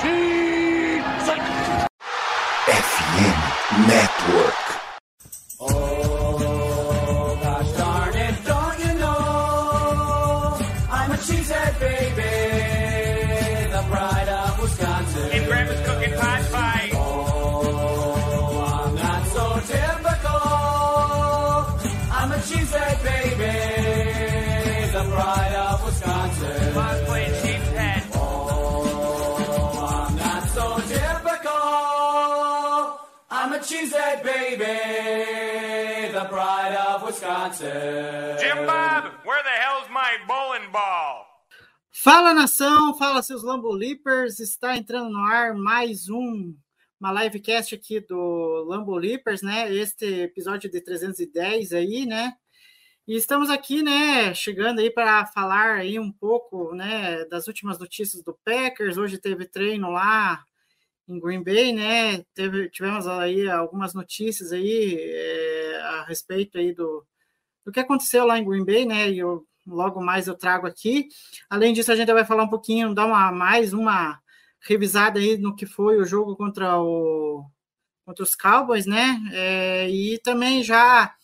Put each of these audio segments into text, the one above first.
FIM Cheesehead baby, the pride of Wisconsin. Jim Bob, where the hell's my bowling ball? Fala nação, fala seus Lambo Leapers, está entrando no ar mais um uma livecast aqui do Lambo Leapers, né? Este episódio de 310 aí, né? E estamos aqui, né, chegando aí para falar aí um pouco, né, das últimas notícias do Packers. Hoje teve treino lá em Green Bay, né? Teve, tivemos aí algumas notícias aí é, a respeito aí do, do que aconteceu lá em Green Bay, né? E eu, logo mais eu trago aqui. Além disso, a gente vai falar um pouquinho, dar uma mais uma revisada aí no que foi o jogo contra o contra os Cowboys, né? É, e também já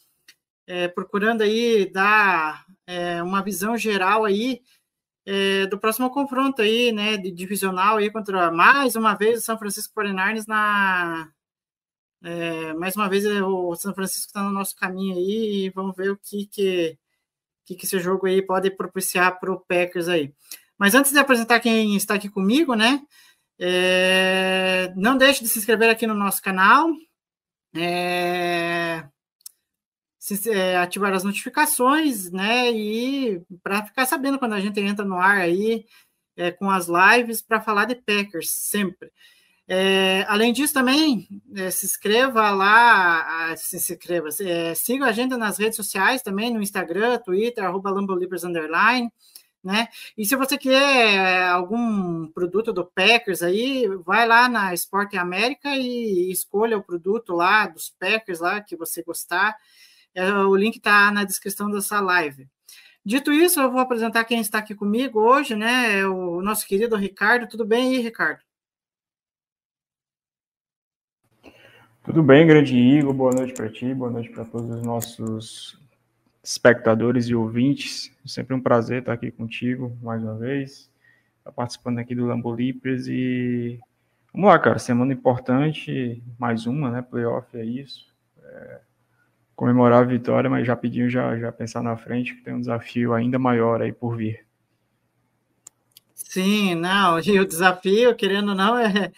é, procurando aí dar uma visão geral aí é, do próximo confronto aí, né, de divisional aí contra mais uma vez o São Francisco 49ers na é, mais uma vez o São Francisco está no nosso caminho aí e vamos ver o que que, que, que esse jogo aí pode propiciar para o Packers aí. Mas antes de apresentar quem está aqui comigo, né, é, não deixe de se inscrever aqui no nosso canal, é, se, é, ativar as notificações, né? E para ficar sabendo quando a gente entra no ar aí é, com as lives para falar de Packers sempre. É, além disso, também é, se inscreva lá, se inscreva, é, siga a gente nas redes sociais também, no Instagram, Twitter, arroba né? E se você quer algum produto do Packers aí, vai lá na Sport América e escolha o produto lá dos Packers lá que você gostar. É, o link está na descrição dessa live. Dito isso, eu vou apresentar quem está aqui comigo hoje, né? É o nosso querido Ricardo. Tudo bem aí, Ricardo? Tudo bem, grande Igor. Boa noite para ti, boa noite para todos os nossos espectadores e ouvintes. Sempre um prazer estar aqui contigo mais uma vez, estar participando aqui do Lambo Leapers e vamos lá, cara. Semana importante, mais uma, né? Playoff é isso. É comemorar a vitória, mas já pediu já, já pensar na frente que tem um desafio ainda maior aí por vir. Sim, não, e o desafio, querendo ou não, é,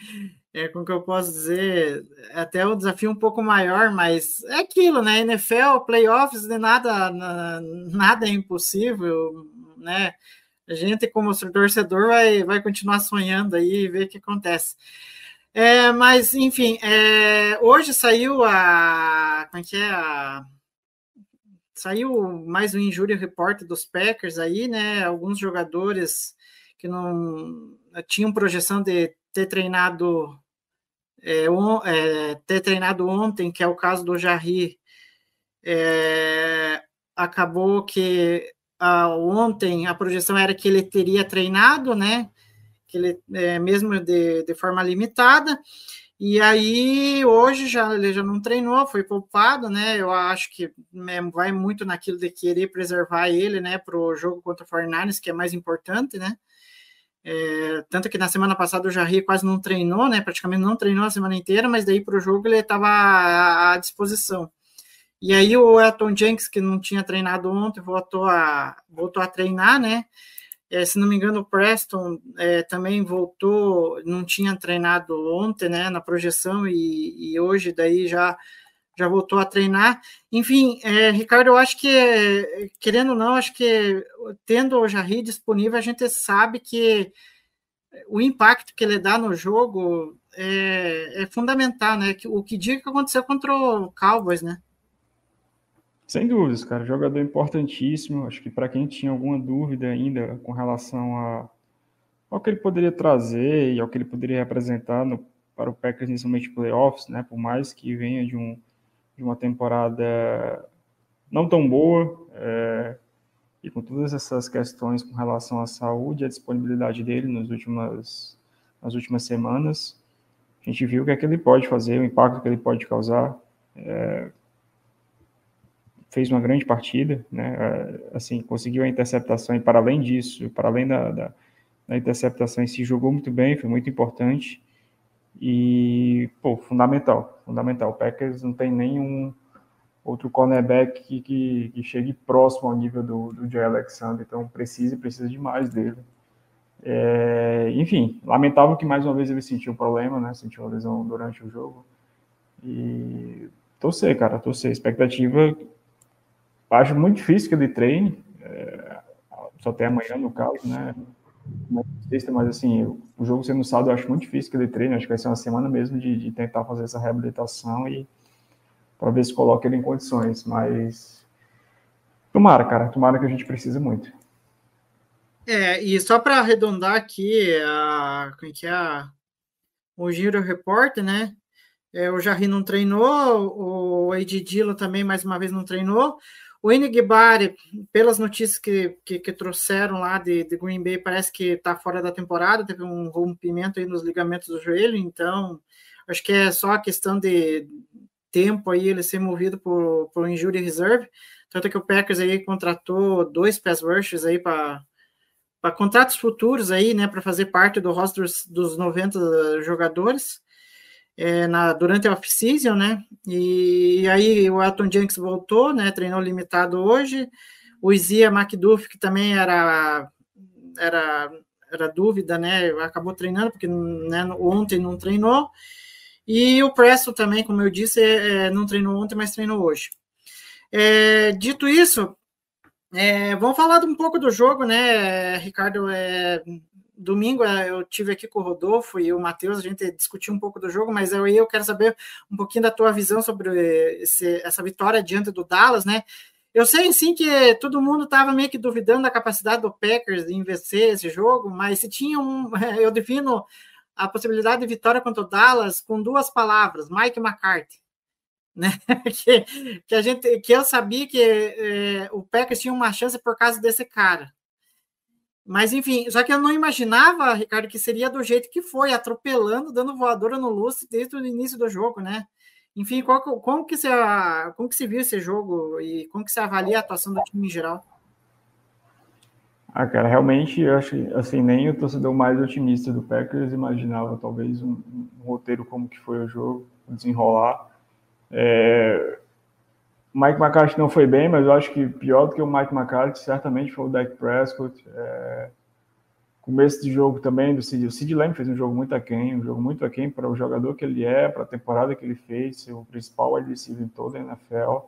é como que eu posso dizer, até um desafio um pouco maior, mas é aquilo, né? NFL, playoffs, de nada, nada é impossível, né? A gente, como torcedor, vai, vai continuar sonhando aí e ver o que acontece. É, mas, enfim, é, hoje saiu a. Como é que é? A, saiu mais um injury report dos Packers aí, né? Alguns jogadores que não tinham projeção de ter treinado é, on, é, ter treinado ontem, que é o caso do Jarry, é, acabou que a, ontem a projeção era que ele teria treinado, né? Ele é, mesmo de, de forma limitada. E aí, hoje já ele já não treinou, foi poupado, né? Eu acho que né, vai muito naquilo de querer preservar ele, né, para o jogo contra o 49ers, que é mais importante, né? É, tanto que na semana passada o Jarry quase não treinou, né? Praticamente não treinou a semana inteira, mas daí para o jogo ele estava à disposição. E aí o Elton Jenks, que não tinha treinado ontem, voltou a, voltou a treinar, né? É, se não me engano, o Preston é, também voltou, não tinha treinado ontem, né, na projeção, e, e hoje daí já, já voltou a treinar. Enfim, é, Ricardo, eu acho que, querendo ou não, acho que tendo o Jarry disponível, a gente sabe que o impacto que ele dá no jogo é, é fundamental, né? O que diga que aconteceu contra o Cowboys, né? Sem dúvidas, cara. Jogador importantíssimo. Acho que para quem tinha alguma dúvida ainda com relação a, ao que ele poderia trazer e ao que ele poderia representar no, para o Packers, inicialmente playoffs, né? Por mais que venha de, um, de uma temporada não tão boa, é, e com todas essas questões com relação à saúde e à disponibilidade dele nos últimos, nas últimas semanas. A gente viu o que é que ele pode fazer, o impacto que ele pode causar. É, fez uma grande partida, né? Assim, conseguiu a interceptação e para além disso, para além da, da, da interceptação si, jogou muito bem, foi muito importante. E, pô, fundamental, fundamental. O Packers não tem nenhum outro cornerback que, que, que chegue próximo ao nível do, do Jay Alexander, então precisa e precisa demais dele. É, enfim, lamentável que mais uma vez ele sentiu um problema, né? Sentiu uma lesão durante o jogo. E torcer, cara, torcer. Expectativa, acho muito difícil que ele treine, é, só até amanhã no caso, né? Mas assim, o jogo sendo sábado, eu acho muito difícil que ele treine. Acho que vai ser uma semana mesmo de, de tentar fazer essa reabilitação e para ver se coloca ele em condições. Mas tomara, cara, tomara que a gente precisa muito. É, e só para arredondar aqui, a, como é que é? O Giro Repórter, né? É, o Jarry não treinou, o Ed Dilo também, mais uma vez, não treinou. O Enigbari, pelas notícias que, que, que, trouxeram lá de, de Green Bay, parece que está fora da temporada, teve um rompimento aí nos ligamentos do joelho, então acho que é só a questão de tempo aí ele ser movido por, por injury reserve. Tanto que o Packers aí contratou dois pass rushers aí para para contratos futuros aí, né, para fazer parte do roster dos 90 jogadores é, na, durante a off-season, né? E, aí o Elton Jenks voltou, né? Treinou limitado hoje. O Izia McDuff, que também era, era, era dúvida, né? Acabou treinando, porque né, ontem não treinou. E o Presto também, como eu disse, é, não treinou ontem, mas treinou hoje. É, dito isso, é, vamos falar um pouco do jogo, né, Ricardo? É, domingo é, eu tive aqui com o Rodolfo e o Matheus, a gente discutiu um pouco do jogo, mas eu, eu quero saber um pouquinho da tua visão sobre esse, essa vitória diante do Dallas, né? Eu sei sim que todo mundo estava meio que duvidando da capacidade do Packers de vencer esse jogo, mas se tinha um. Eu defino a possibilidade de vitória contra o Dallas com duas palavras: Mike McCarthy. Né? que, que, a gente, que eu sabia que é, o Packers tinha uma chance por causa desse cara. Mas, enfim, só que eu não imaginava, Ricardo, que seria do jeito que foi, atropelando, dando voadora no lustre desde o início do jogo, né? Enfim, qual, como, que você, como que você viu esse jogo e como que você avalia a atuação do time em geral? Ah, cara, realmente, eu acho assim, nem o torcedor mais otimista do Packers imaginava talvez um, um roteiro como que foi o jogo, desenrolar. É, Mike McCarthy não foi bem, mas eu acho que pior do que o Mike McCarthy certamente foi o Dak Prescott. É, começo de jogo também do Sid, o Sid Lamb fez um jogo muito aquém, um jogo muito aquém para o jogador que ele é, para a temporada que ele fez, ser o principal receiver em toda a NFL.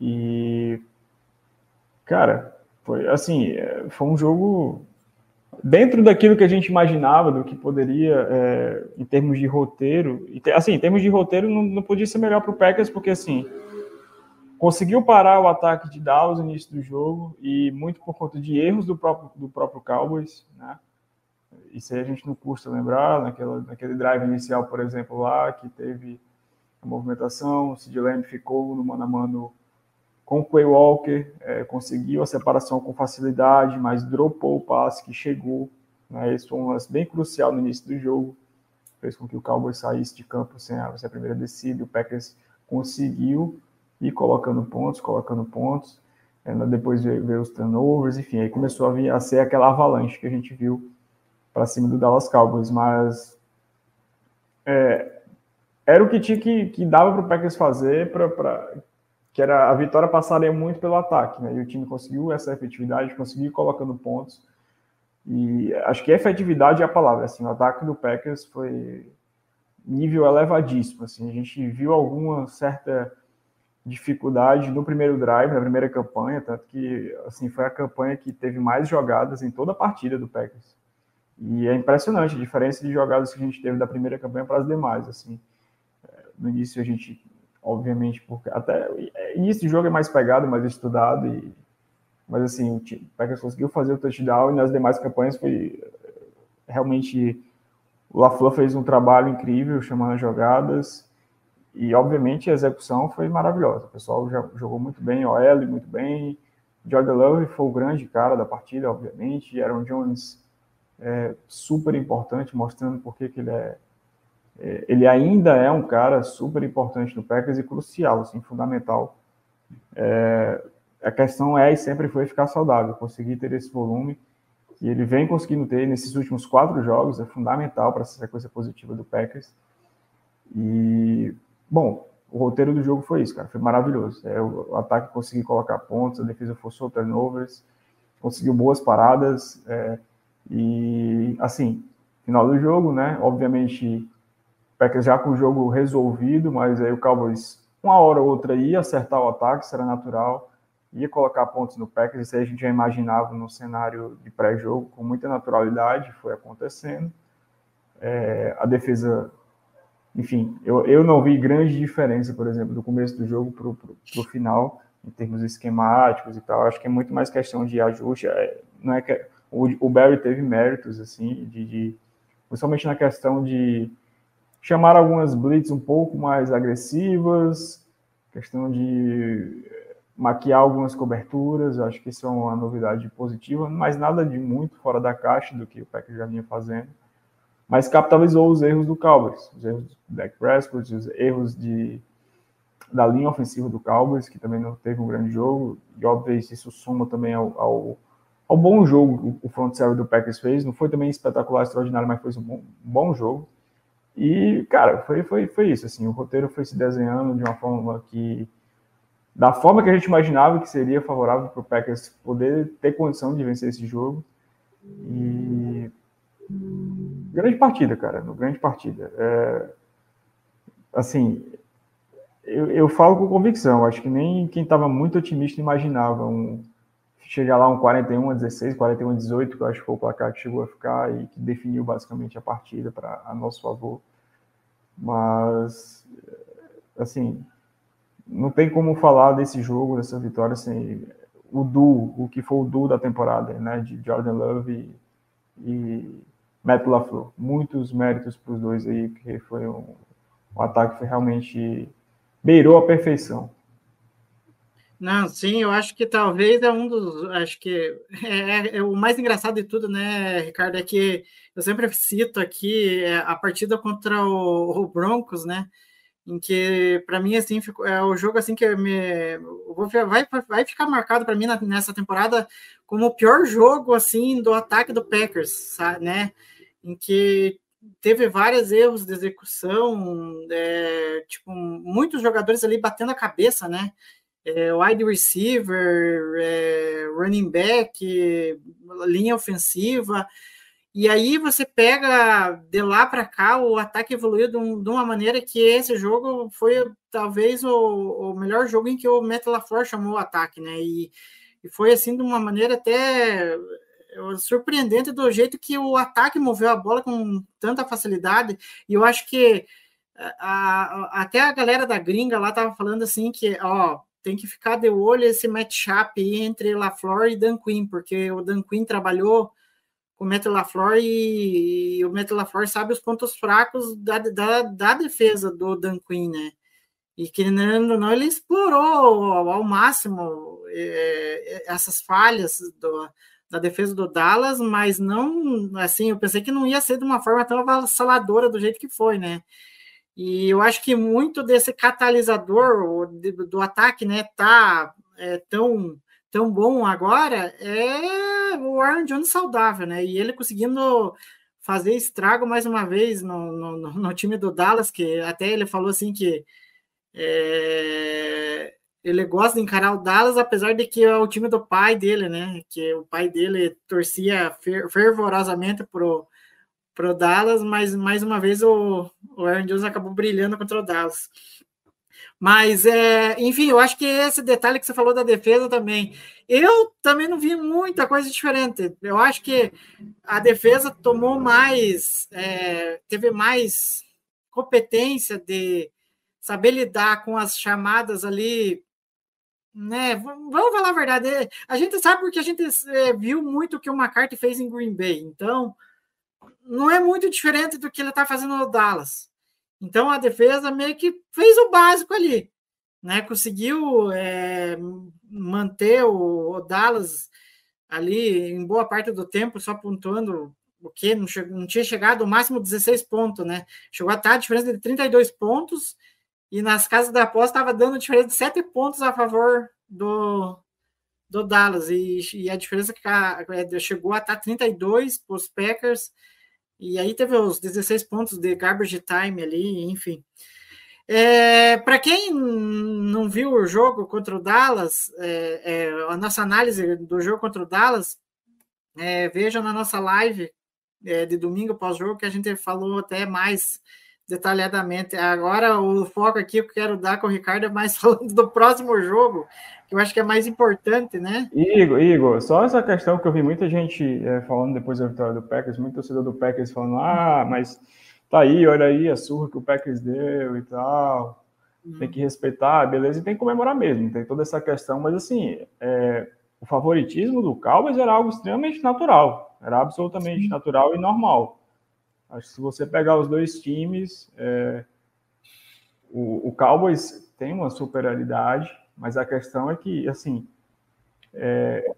E cara, foi assim, é, foi um jogo dentro daquilo que a gente imaginava, do que poderia, é, em termos de roteiro, e, assim, em termos de roteiro não, não podia ser melhor para o Packers, porque assim, conseguiu parar o ataque de Dallas no início do jogo e muito por conta de erros do próprio, do próprio Cowboys, né? Isso aí a gente não custa lembrar, naquela, naquele drive inicial, por exemplo, lá, que teve a movimentação, o Sid Lamb ficou no mano a mano com o Quay Walker, é, conseguiu a separação com facilidade, mas dropou o passe que chegou. Né? Isso foi um lance bem crucial no início do jogo, fez com que o Cowboys saísse de campo sem a, sem a primeira descida, o Packers conseguiu e colocando pontos, colocando pontos. É, depois veio, veio, os turnovers, enfim, aí começou a, vir, a ser aquela avalanche que a gente viu para cima do Dallas Cowboys, mas é, era o que tinha que, que dava para o Packers fazer para que era a vitória passaria muito pelo ataque, né? E o time conseguiu essa efetividade, conseguiu colocando pontos. E acho que efetividade é a palavra, assim, o ataque do Packers foi nível elevadíssimo, assim, a gente viu alguma certa dificuldade no primeiro drive, na primeira campanha, tanto que assim foi a campanha que teve mais jogadas em toda a partida do Packers. E é impressionante a diferença de jogadas que a gente teve da primeira campanha para as demais, assim. No início a gente, obviamente, porque até início de jogo é mais pegado, mais estudado e mas assim, o Packers conseguiu fazer o touchdown e nas demais campanhas foi realmente o LaFleur fez um trabalho incrível chamando as jogadas e, obviamente, a execução foi maravilhosa. O pessoal já jogou muito bem, OL muito bem. Jordan Love foi o grande cara da partida, obviamente. Aaron Jones é, super importante, mostrando por que ele é, é, ele ainda é um cara super importante no Packers e crucial, assim, fundamental. É, a questão é e sempre foi ficar saudável, conseguir ter esse volume que ele vem conseguindo ter nesses últimos quatro jogos, é fundamental para essa sequência positiva do Packers. E, bom, o roteiro do jogo foi isso, cara, foi maravilhoso. É, o, ataque conseguiu colocar pontos, a defesa forçou turnovers, conseguiu boas paradas, é, e, assim, final do jogo, né, obviamente, Packers já com o jogo resolvido, mas aí o Cowboys, uma hora ou outra, ia acertar o ataque, era natural, ia colocar pontos no Packers, isso aí a gente já imaginava no cenário de pré-jogo com muita naturalidade, foi acontecendo. É, a defesa, enfim, eu, eu não vi grande diferença, por exemplo, do começo do jogo para o final, em termos esquemáticos e tal. Acho que é muito mais questão de ajuste. É, não é que o, o Barry teve méritos, assim, de, de principalmente na questão de chamar algumas blitz um pouco mais agressivas, questão de maquiar algumas coberturas, acho que isso é uma novidade positiva, mas nada de muito fora da caixa do que o Packers já vinha fazendo. Mas capitalizou os erros do Cowboys, os erros do Dak Prescott, os erros de, da linha ofensiva do Cowboys, que também não teve um grande jogo, e obviamente isso soma também ao, ao, ao bom jogo que o front seven do Packers fez. Não foi também espetacular, extraordinário, mas foi um bom, um bom jogo. E, cara, foi, foi, foi isso, assim, o roteiro foi se desenhando de uma forma que da forma que a gente imaginava que seria favorável para o Packers poder ter condição de vencer esse jogo. E grande partida, cara, grande partida. É... Assim, eu, eu, falo com convicção. Acho que nem quem estava muito otimista imaginava um chegar lá um 41 a 16, 41 a 18, que eu acho que foi o placar que chegou a ficar e que definiu basicamente a partida para a nosso favor. Mas assim, não tem como falar desse jogo, dessa vitória, sem o duo, o que foi o duo da temporada, né, de Jordan Love e, e Matt LaFleur. Muitos méritos para os dois aí, porque foi um, um ataque que realmente beirou a perfeição. Não, sim, eu acho que talvez é um dos. Acho que é, é, é, o mais engraçado de tudo, né, Ricardo? É que eu sempre cito aqui é, a partida contra o, o Broncos, né? em que para mim assim é o jogo assim que me vai vai ficar marcado para mim nessa temporada como o pior jogo assim do ataque do Packers, sabe, né? Em que teve vários erros de execução, é, tipo muitos jogadores ali batendo a cabeça, né? É, wide receiver, é, running back, linha ofensiva. E aí você pega de lá para cá, o ataque evoluiu de, um, de, uma maneira que esse jogo foi talvez o, o melhor jogo em que o Matt LaFleur chamou o ataque, né? E, e foi assim de uma maneira até surpreendente do jeito que o ataque moveu a bola com tanta facilidade. E eu acho que eh, a, a, até a galera da gringa lá tava falando assim que, ó, tem que ficar de olho esse matchup entre LaFleur e Dan Quinn, porque o Dan Quinn trabalhou o Matt LaFleur e, e o Matt LaFleur sabe os pontos fracos da, da, da defesa do Dan Quinn, né? E que não, ele explorou ao máximo é, essas falhas do, da defesa do Dallas, mas não, assim, eu pensei que não ia ser de uma forma tão avassaladora do jeito que foi, né? E eu acho que muito desse catalisador do, ataque, né, tá é, tão tão bom agora é o Aaron Jones saudável, né? E ele conseguindo fazer estrago mais uma vez no, no, no time do Dallas, que até ele falou assim que é, ele gosta de encarar o Dallas, apesar de que é o time do pai dele, né? Que o pai dele torcia fervorosamente pro, pro Dallas, mas mais uma vez o, o Aaron Jones acabou brilhando contra o Dallas. Mas, é, enfim, eu acho que esse detalhe que você falou da defesa também. Eu também não vi muita coisa diferente. Eu acho que a defesa tomou mais, é, teve mais competência de saber lidar com as chamadas ali. Né? Vamos falar a verdade. A gente sabe porque a gente é, viu muito o que o McCarthy fez em Green Bay. Então, não é muito diferente do que ele está fazendo no Dallas. Então a defesa meio que fez o básico ali, né? Conseguiu é, manter o, o, Dallas ali em boa parte do tempo, só pontuando o quê? Não, não tinha chegado ao máximo 16 pontos, né? Chegou a estar a diferença de 32 pontos e nas casas da aposta estava dando diferença de 7 pontos a favor do, do Dallas. E, e a diferença que é, chegou a estar 32 para os Packers. E aí teve os 16 pontos de garbage time ali, enfim. É, para quem não viu o jogo contra o Dallas, é, é, a nossa análise do jogo contra o Dallas, é, veja na nossa live é, de domingo pós-jogo, que a gente falou até mais detalhadamente. Agora, o foco aqui que eu quero dar com o Ricardo é mais falando do próximo jogo, que eu acho que é mais importante, né? Igor, Igor só essa questão que eu vi muita gente é, falando depois da vitória do Packers, muito torcedor do Packers falando, ah, mas tá aí, olha aí a surra que o Packers deu e tal, uhum. tem que respeitar, beleza, e tem que comemorar mesmo, tem toda essa questão, mas assim, é, o favoritismo do Cowboys era algo extremamente natural, era absolutamente Sim. natural e normal. Acho que se você pegar os dois times, é, o, o, Cowboys tem uma superioridade, mas a questão é que, assim, é,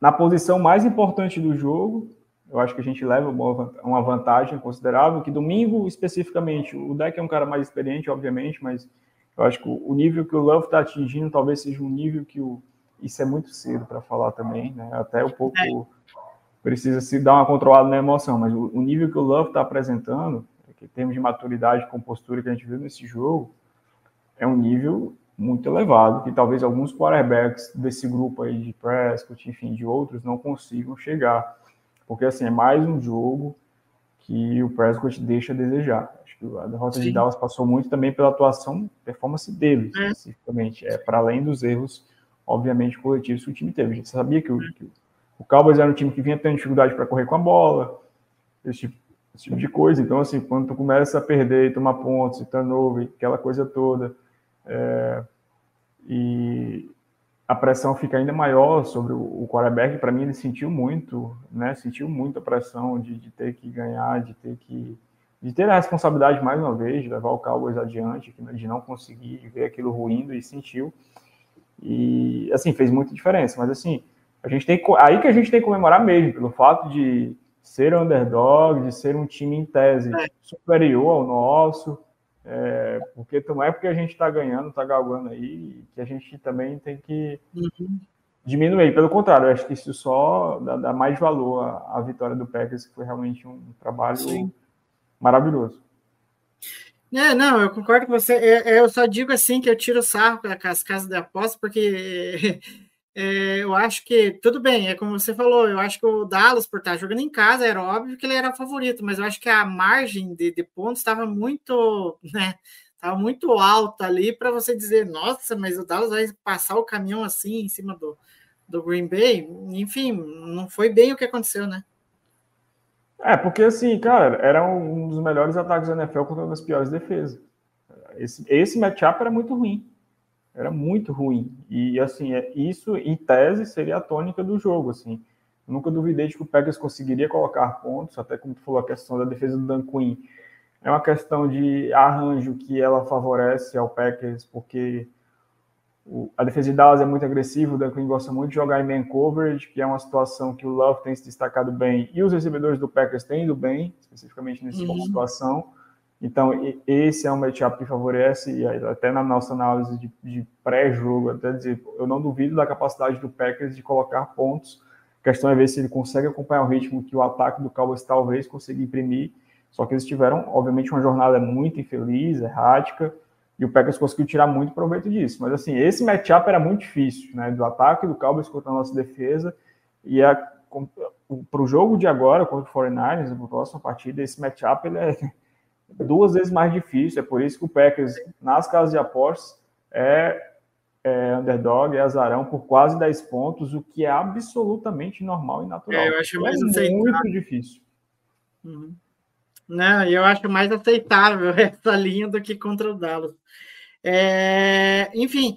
na posição mais importante do jogo, eu acho que a gente leva uma vantagem considerável, que domingo, especificamente, o deck é um cara mais experiente, obviamente, mas eu acho que o nível que o Love está atingindo talvez seja um nível que o... Isso é muito cedo para falar também, né? Até um pouco... Precisa se dar uma controlada na emoção, mas o, o nível que o Love está apresentando, em termos de maturidade, compostura que a gente viu nesse jogo, é um nível muito elevado, que talvez alguns quarterbacks desse grupo aí de Prescott, enfim, de outros, não consigam chegar. Porque, assim, é mais um jogo que o Prescott deixa a desejar. Acho que a derrota Sim. de Dallas passou muito também pela atuação, performance dele, é. especificamente. É, para além dos erros, obviamente, coletivos que o time teve. A gente sabia que o, que o Cowboys era um time que vinha tendo dificuldade para correr com a bola, esse tipo, esse tipo, de coisa. Então, assim, quando tu começa a perder e tomar pontos e turnover, aquela coisa toda, é, e a pressão fica ainda maior sobre o, o quarterback, para mim ele sentiu muito, né? Sentiu muito a pressão de, de, ter que ganhar, de ter que de ter a responsabilidade mais uma vez de levar o Cowboys adiante, de não conseguir ver aquilo ruindo e sentiu. E assim fez muita diferença, mas assim, a gente tem aí que a gente tem que comemorar mesmo, pelo fato de ser underdog, de ser um time em tese é. superior ao nosso, é, porque não é porque a gente está ganhando, está galgando aí, que a gente também tem que uhum. diminuir. Pelo contrário, eu acho que isso só dá, dá mais valor à, à, vitória do Packers, que foi realmente um trabalho Sim. maravilhoso. É, não, eu concordo com você. Eu, eu só digo assim que eu tiro sarro com as casas de aposta, porque é, eu acho que tudo bem, é como você falou, eu acho que o Dallas, por estar jogando em casa, era óbvio que ele era favorito, mas eu acho que a margem de, de pontos estava muito, né? Estava muito alta ali para você dizer, nossa, mas o Dallas vai passar o caminhão assim em cima do, do Green Bay. Enfim, não foi bem o que aconteceu, né? É, porque assim, cara, era um dos melhores ataques da NFL contra uma das piores defesas. Esse, esse matchup era muito ruim. Era muito ruim. E, assim, é, isso, em tese, seria a tônica do jogo, assim. Eu nunca duvidei de que o Packers conseguiria colocar pontos, até como tu falou, a questão da defesa do Dan Quinn. É uma questão de arranjo que ela favorece ao Packers, porque a defesa de Dallas é muito agressiva, o Dan Quinn gosta muito de jogar em man coverage, que é uma situação que o Love tem se destacado bem, e os recebedores do Packers têm ido bem, especificamente nesse tipo de uhum. situação. Então, esse é um matchup que favorece, e até na nossa análise de, de pré-jogo, até dizer, eu não duvido da capacidade do Packers de colocar pontos. A questão é ver se ele consegue acompanhar o ritmo que o ataque do Cowboys talvez consiga imprimir. Só que eles tiveram, obviamente, uma jornada muito infeliz, errática, e o Packers conseguiu tirar muito proveito disso. Mas, assim, esse matchup era muito difícil, né? Do ataque do Cowboys contra a nossa defesa, e para o jogo de agora, contra o 49ers, na próxima partida, esse matchup ele é duas vezes mais difícil. É por isso que o Packers, nas casas de apostas, é, é underdog, é azarão por quase 10 pontos, o que é absolutamente normal e natural. É, eu acho mais é aceitável. muito difícil. Uhum. Não, eu acho mais aceitável essa linha do que contra o Dallas. É, enfim,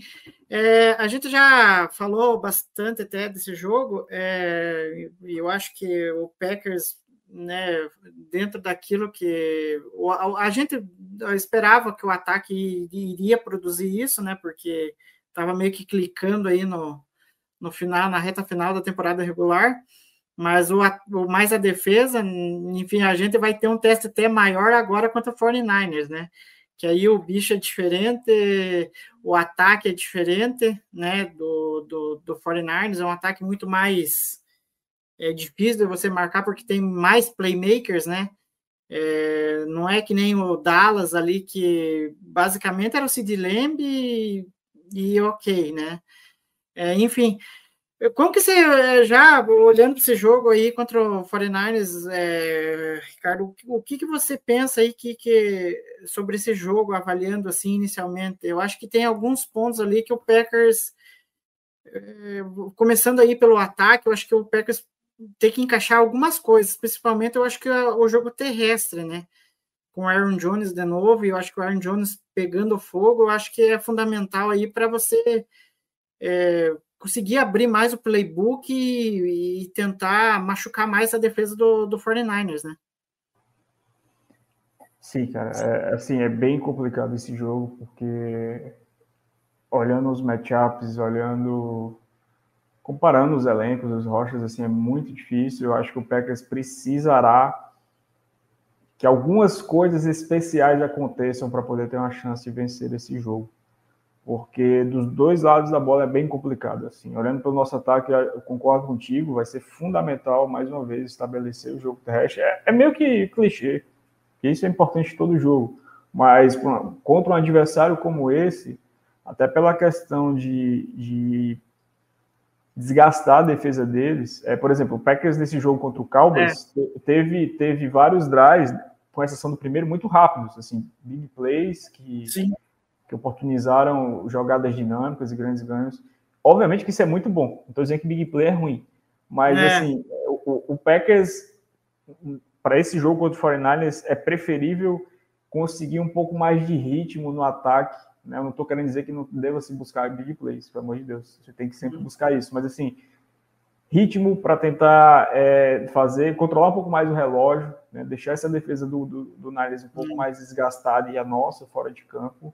é, a gente já falou bastante até desse jogo, é, e eu acho que o Packers né, dentro daquilo que a, a, gente esperava que o ataque iria produzir isso, né, porque estava meio que clicando aí no, no final, na reta final da temporada regular. mas o, o, mais a defesa, enfim, a gente vai ter um teste até maior agora contra o 49ers, né? Que aí o bicho é diferente, o ataque é diferente, né? Do, do, do 49ers, é um ataque muito mais é, difícil de você marcar, porque tem mais playmakers, né? É, não é que nem o Dallas ali, que basicamente era o Sid Lamb e, e ok, né? É, enfim, como que você, eh, já olhando para esse jogo aí contra o 49ers, é, Ricardo, o que, que você pensa aí que, que, sobre esse jogo, avaliando assim inicialmente? Eu acho que tem alguns pontos ali que o Packers, é, começando aí pelo ataque, eu acho que o Packers tem que encaixar algumas coisas, principalmente eu acho que o jogo terrestre, né? Com o Aaron Jones de novo, e eu acho que o Aaron Jones pegando fogo, eu acho que é fundamental aí para você. É, conseguir abrir mais o playbook e, e tentar machucar mais a defesa do, do 49ers, né? Sim, cara, é, assim, é bem complicado esse jogo, porque olhando os matchups, olhando, comparando os elencos, os rochas, assim, é muito difícil, eu acho que o Packers precisará que algumas coisas especiais aconteçam para poder ter uma chance de vencer esse jogo porque dos dois lados da bola é bem complicado. Assim, olhando pelo nosso ataque, eu concordo contigo, vai ser fundamental mais uma vez estabelecer o jogo terrestre. É, é meio que clichê, que isso é importante em todo jogo, mas contra um adversário como esse, até pela questão de, de desgastar a defesa deles, é, por exemplo, o Packers nesse jogo contra o Cowboys é. teve, teve vários drives, com exceção do primeiro, muito rápidos, assim, big plays que Sim que oportunizaram jogadas dinâmicas e grandes ganhos. Obviamente que isso é muito bom. Não estou dizendo que Big Play é ruim. Mas, é. assim, o, o Packers, para esse jogo contra o 49ers, é preferível conseguir um pouco mais de ritmo no ataque. Né? Eu não estou querendo dizer que não deva se buscar big plays, pelo amor de Deus. Você tem que sempre uhum. buscar isso. Mas, assim, ritmo para tentar é, fazer, controlar um pouco mais o relógio, né? deixar essa defesa do, do, do Niners um pouco uhum. mais desgastada e a nossa fora de campo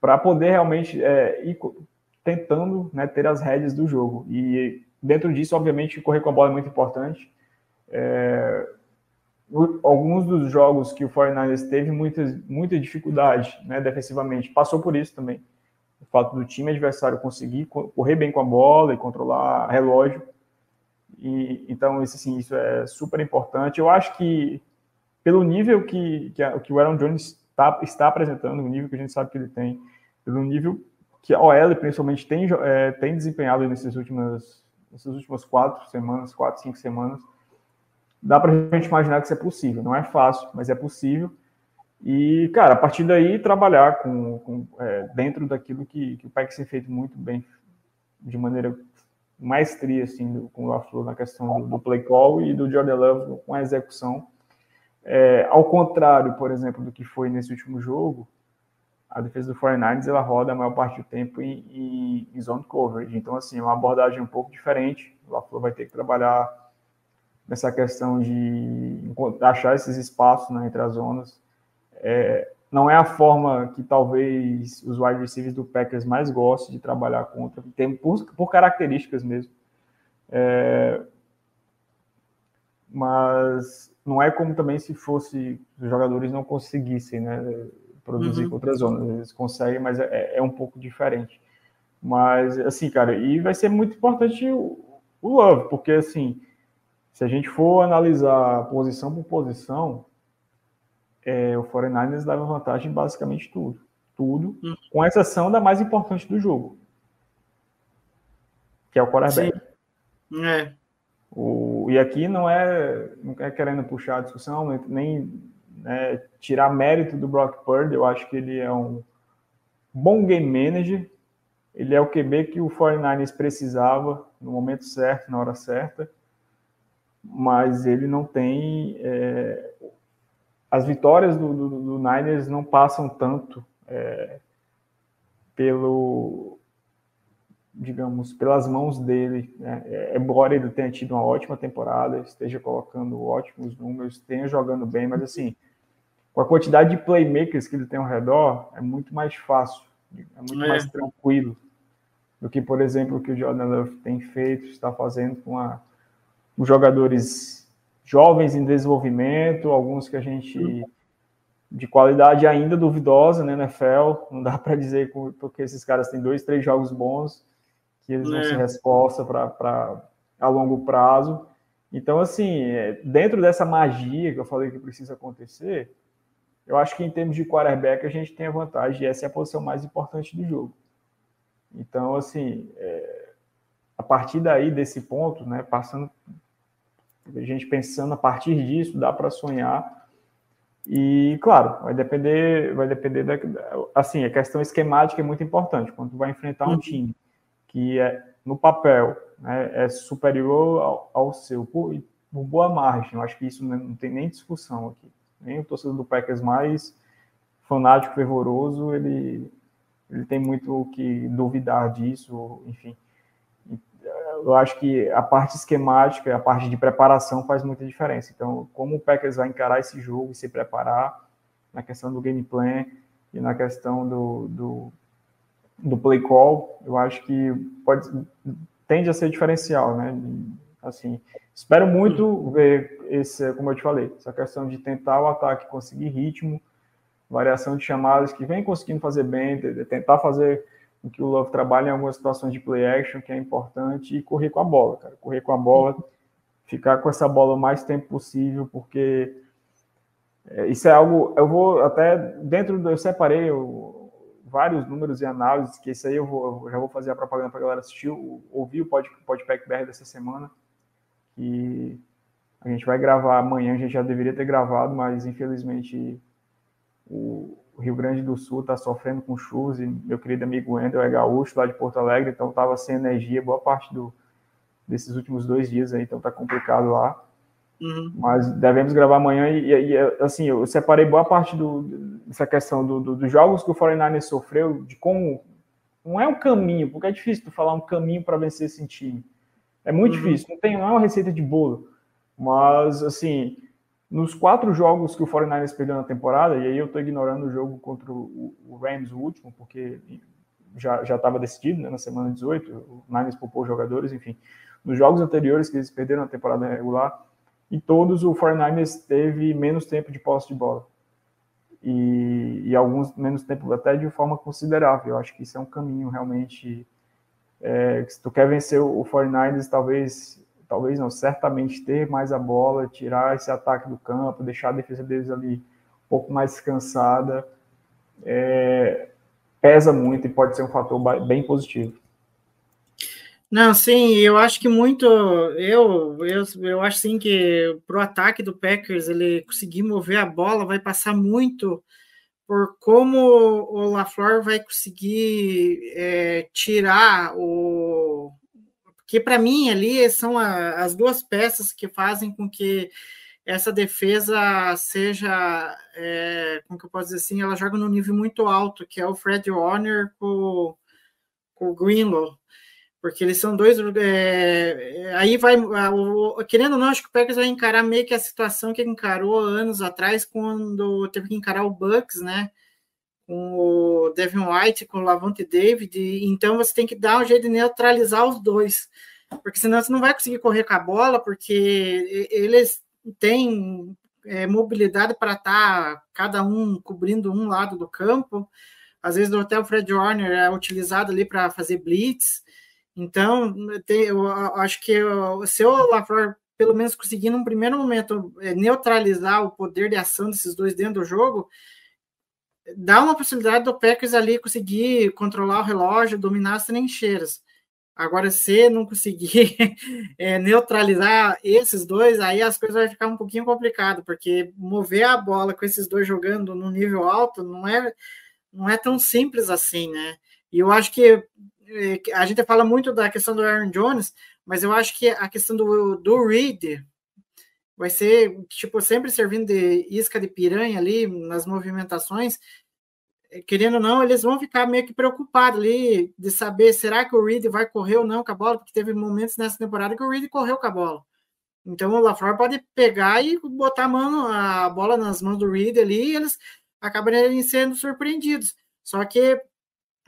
para poder realmente é, ir tentando né, ter as rédeas do jogo. E dentro disso, obviamente, correr com a bola é muito importante. É, alguns dos jogos que o 49ers teve muita, muita dificuldade né, defensivamente, passou por isso também. O fato do time adversário conseguir correr bem com a bola e controlar relógio. E, então, isso, assim, isso é super importante. Eu acho que, pelo nível que, que, a, que o Aaron Jones tá, está apresentando, o nível que a gente sabe que ele tem, pelo nível que a OL principalmente tem, é, tem desempenhado nessas últimas, nessas últimas quatro semanas, quatro, cinco semanas, dá para a gente imaginar que isso é possível. Não é fácil, mas é possível. E, cara, a partir daí, trabalhar com, com é, dentro daquilo que, que o PEC feito muito bem, de maneira maestria, assim, do, com o LaFleur na questão do, do, play call e do Jordan Love com a execução. É, ao contrário, por exemplo, do que foi nesse último jogo, a defesa do 49ers ela roda a maior parte do tempo em, em, em zone coverage. Então, assim, é uma abordagem um pouco diferente. O LaFleur vai ter que trabalhar nessa questão de achar esses espaços né, entre as zonas. É, não é a forma que talvez os wide receivers do Packers mais gostem de trabalhar contra, tem, por, por características mesmo. É, mas não é como também se fosse os jogadores não conseguissem, né? produzir uhum. contra as zonas. Eles conseguem, mas é, é, um pouco diferente. Mas, assim, cara, e vai ser muito importante o, o Love, porque, assim, se a gente for analisar posição por posição, é, o 49ers leva vantagem em basicamente tudo. Tudo, uhum. com exceção da mais importante do jogo, que é o quarterback. Sim. É. O, e aqui não é, não é querendo puxar a discussão, nem né, tirar mérito do Brock Purdy, eu acho que ele é um bom game manager, ele é o QB que o 49ers precisava no momento certo, na hora certa, mas ele não tem. É, as vitórias do, do, do, Niners não passam tanto é, pelo, digamos, pelas mãos dele. Né? É, embora ele tenha tido uma ótima temporada, esteja colocando ótimos números, tenha jogando bem, mas assim, com a quantidade de playmakers que ele tem ao redor, é muito mais fácil, é muito é. mais tranquilo do que, por exemplo, o que o Jordan Love tem feito, está fazendo com a, os jogadores jovens em desenvolvimento, alguns que a gente de qualidade ainda duvidosa né, NFL, não dá para dizer porque esses caras têm dois, três jogos bons que eles vão é. ser resposta para a longo prazo. Então, assim, é, dentro dessa magia que eu falei que precisa acontecer, eu acho que em termos de quarterback a gente tem a vantagem e essa é a posição mais importante do jogo. Então, assim, é, a partir daí, desse ponto, né, passando, a gente pensando a partir disso, dá para sonhar. E, claro, vai depender, vai depender da. Assim, a questão esquemática é muito importante. Quando tu vai enfrentar um uhum. time que é, no papel né, é superior ao, ao seu, por, por, boa margem, eu acho que isso não tem nem discussão aqui. Nem o torcedor do Packers mais fanático, fervoroso, ele, ele tem muito o que duvidar disso, enfim. Eu acho que a parte esquemática, a parte de preparação faz muita diferença. Então, como o Packers vai encarar esse jogo e se preparar na questão do gameplay e na questão do, do, do play call, eu acho que pode, tende a ser diferencial, né? Assim, espero muito ver esse, como eu te falei, essa questão de tentar o ataque conseguir ritmo, variação de chamadas que vem conseguindo fazer bem, tentar fazer o que o Love trabalha em algumas situações de play action, que é importante, e correr com a bola, cara. Correr com a bola, ficar com essa bola o mais tempo possível, porque é, isso é algo. Eu vou até dentro do. Eu separei vários números e análises, que isso aí eu, vou, eu já vou fazer a propaganda para a galera assistir, ouvir o Pod, Podpack BR dessa semana, que a gente vai gravar amanhã, a gente já deveria ter gravado, mas infelizmente o, Rio Grande do Sul está sofrendo com chuvas e meu querido amigo Wendel é gaúcho lá de Porto Alegre, então estava sem energia boa parte do, desses últimos dois dias aí, então está complicado lá. Uhum. Mas devemos gravar amanhã e, e, e, assim, eu separei boa parte do, dessa questão do, do, dos jogos que o 49ers sofreu, de como não é um caminho, porque é difícil tu falar um caminho para vencer esse time. É muito uhum. difícil, não tem não é uma receita de bolo. Mas assim, nos quatro jogos que o 49ers perdeu na temporada, e aí eu estou ignorando o jogo contra o, Rams, o último, porque já estava decidido né, na semana 18, o Niners poupou jogadores, enfim. Nos jogos anteriores que eles perderam na temporada regular, em todos o 49ers teve menos tempo de posse de bola. E, e, alguns menos tempo até de forma considerável. Eu acho que isso é um caminho realmente. É, se tu quer vencer o 49ers, talvez talvez não, certamente ter mais a bola, tirar esse ataque do campo, deixar a defesa deles ali um pouco mais descansada, é, pesa muito e pode ser um fator bem positivo. Não, sim, eu acho que muito. Eu, eu, eu acho sim que para o ataque do Packers ele conseguir mover a bola vai passar muito por como o LaFleur vai conseguir é, tirar o, que para mim ali são a, as duas peças que fazem com que essa defesa seja, é, como que eu posso dizer assim, ela joga num nível muito alto, que é o Fred Warner com, com o Greenlow, porque eles são dois. É, aí vai, o, querendo ou não, acho que o Packers vai encarar meio que a situação que encarou anos atrás, quando teve que encarar o Bucks, né? Com o Devin White, com o Lavonte David, então você tem que dar um jeito de neutralizar os dois, porque senão você não vai conseguir correr com a bola, porque eles têm é, mobilidade para estar tá cada um cobrindo um lado do campo. Às vezes até o Fred Warner é utilizado ali para fazer blitz. Então, tem, eu acho que se o LaFleur pelo menos conseguir num primeiro momento é, neutralizar o poder de ação desses dois dentro do jogo, dá uma possibilidade do Packers ali conseguir controlar o relógio, dominar as trincheiras. Agora, se não conseguir é, neutralizar esses dois, aí as coisas vão ficar um pouquinho complicado, porque mover a bola com esses dois jogando no nível alto não é, não é tão simples assim, né? E eu acho que é, a gente fala muito da questão do Aaron Jones, mas eu acho que a questão do, do Reed vai ser, tipo, sempre servindo de isca de piranha ali nas movimentações, é, querendo ou não, eles vão ficar meio que preocupados ali de saber será que o Reed vai correr ou não com a bola, porque teve momentos nessa temporada que o Reed correu com a bola. Então o LaFleur pode pegar e botar a, mão, a bola nas mãos do Reed ali e eles acabarem sendo surpreendidos. Só que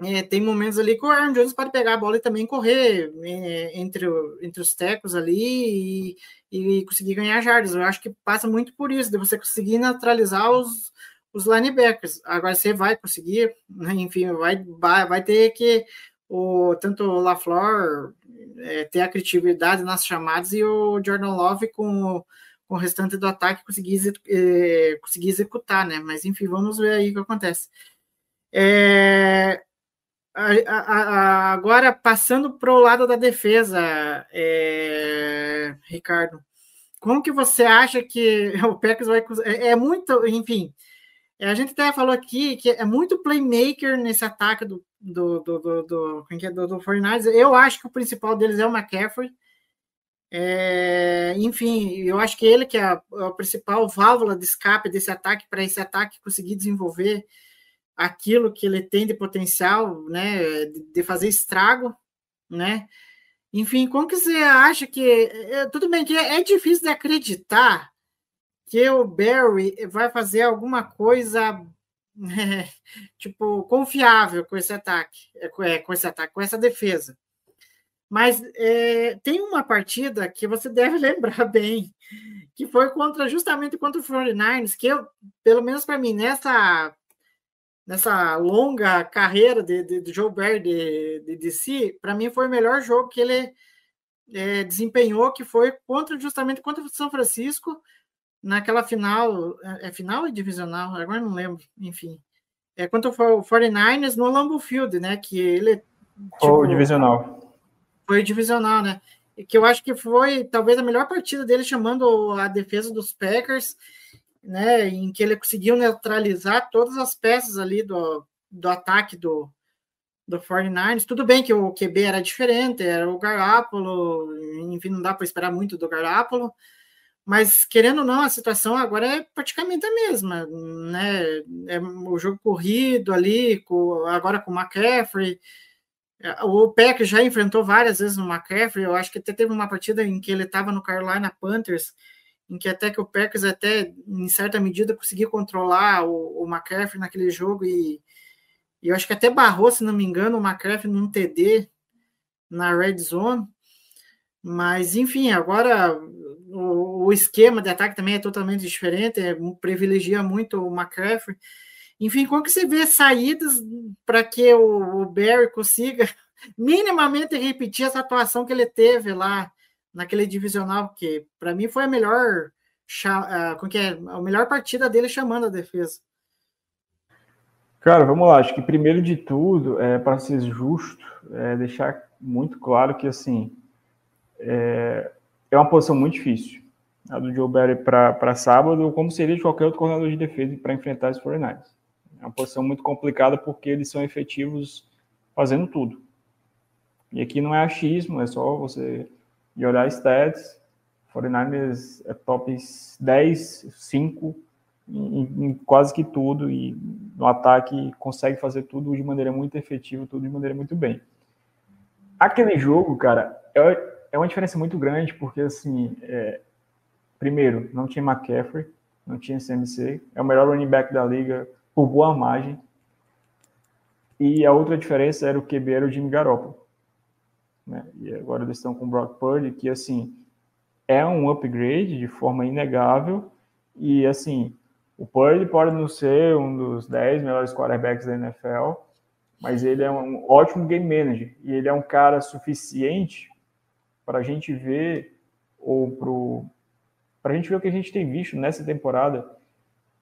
é, tem momentos ali que o Aaron Jones pode pegar a bola e também correr é, entre, entre os tecos ali e, e conseguir ganhar jardas. Eu acho que passa muito por isso, de você conseguir neutralizar os, os linebackers. Agora você vai conseguir, né, enfim, vai, vai, vai ter que o, tanto o LaFleur é, ter a criatividade nas chamadas e o Jordan Love com, com o restante do ataque conseguir, é, conseguir executar, né? Mas enfim, vamos ver aí o que acontece. É, agora, passando para o lado da defesa, é, Ricardo, como que você acha que o Packers vai... É, é muito, enfim, a gente até falou aqui que é muito playmaker nesse ataque do, do, do, do, do, é, é do, do 49ers. Eu acho que o principal deles é o McCaffrey. É, enfim, eu acho que ele que é a, a principal válvula de escape desse ataque para esse ataque conseguir desenvolver aquilo que ele tem de potencial, né, de fazer estrago, né? Enfim, como que você acha que é, tudo bem que é, é difícil de acreditar que o Barry vai fazer alguma coisa tipo confiável com esse ataque, é, com esse ataque, com essa defesa. Mas é, tem uma partida que você deve lembrar bem, que foi contra justamente contra o 49ers, que eu, pelo menos para mim, nessa nessa longa carreira de, de, de Joe Barry de, de DC, para mim foi o melhor jogo que ele é, desempenhou, que foi contra justamente contra o São Francisco, naquela final, é, é final ou divisional? Agora não lembro, enfim. É contra o 49ers no Lambeau Field, né? Que ele. Tipo, o divisional. Foi divisional, né? E que eu acho que foi talvez a melhor partida dele chamando a defesa dos Packers né, em que ele conseguiu neutralizar todas as peças ali do, do ataque do, do 49ers. Tudo bem que o QB era diferente, era o Garápolo, enfim, não dá para esperar muito do Garápolo, mas querendo ou não, a situação agora é praticamente a mesma, né? É o jogo corrido ali, com, agora com o McCaffrey. O Peck já enfrentou várias vezes o McCaffrey. Eu acho que até teve uma partida em que ele estava no Carolina Panthers em que até que o Packers até em certa medida conseguiu controlar o, o McCaffrey naquele jogo e, e, eu acho que até barrou, se não me engano, o McCaffrey num TD na red zone. Mas enfim, agora o, o esquema de ataque também é totalmente diferente, é, privilegia muito o McCaffrey. Enfim, como que você vê saídas para que o, o Barry consiga minimamente repetir essa atuação que ele teve lá naquele divisional, porque para mim foi a melhor, uh, que é, a melhor partida dele chamando a defesa. Cara, vamos lá. Acho que primeiro de tudo, é, para ser justo, é deixar muito claro que assim é, é uma posição muito difícil. A do Joe Barry para sábado, como seria de qualquer outro coordenador de defesa para enfrentar os 49ers. É uma posição muito complicada porque eles são efetivos fazendo tudo. E aqui não é achismo, é só você e olhar stats, 49ers é top 10, 5 em, em, quase que tudo e no ataque consegue fazer tudo de maneira muito efetiva, tudo de maneira muito bem. Aquele jogo, cara, é, é uma diferença muito grande porque, assim, é, primeiro, não tinha McCaffrey, não tinha CMC, é o melhor running back da liga por boa margem. E a outra diferença era o QB, era o Jimmy Garoppolo né? E agora eles estão com o Brock Purdy, que assim é um upgrade de forma inegável. E assim, o Purdy pode não ser um dos 10 melhores quarterbacks da NFL, mas ele é um ótimo game manager e ele é um cara suficiente para a gente ver ou para a gente ver o que a gente tem visto nessa temporada,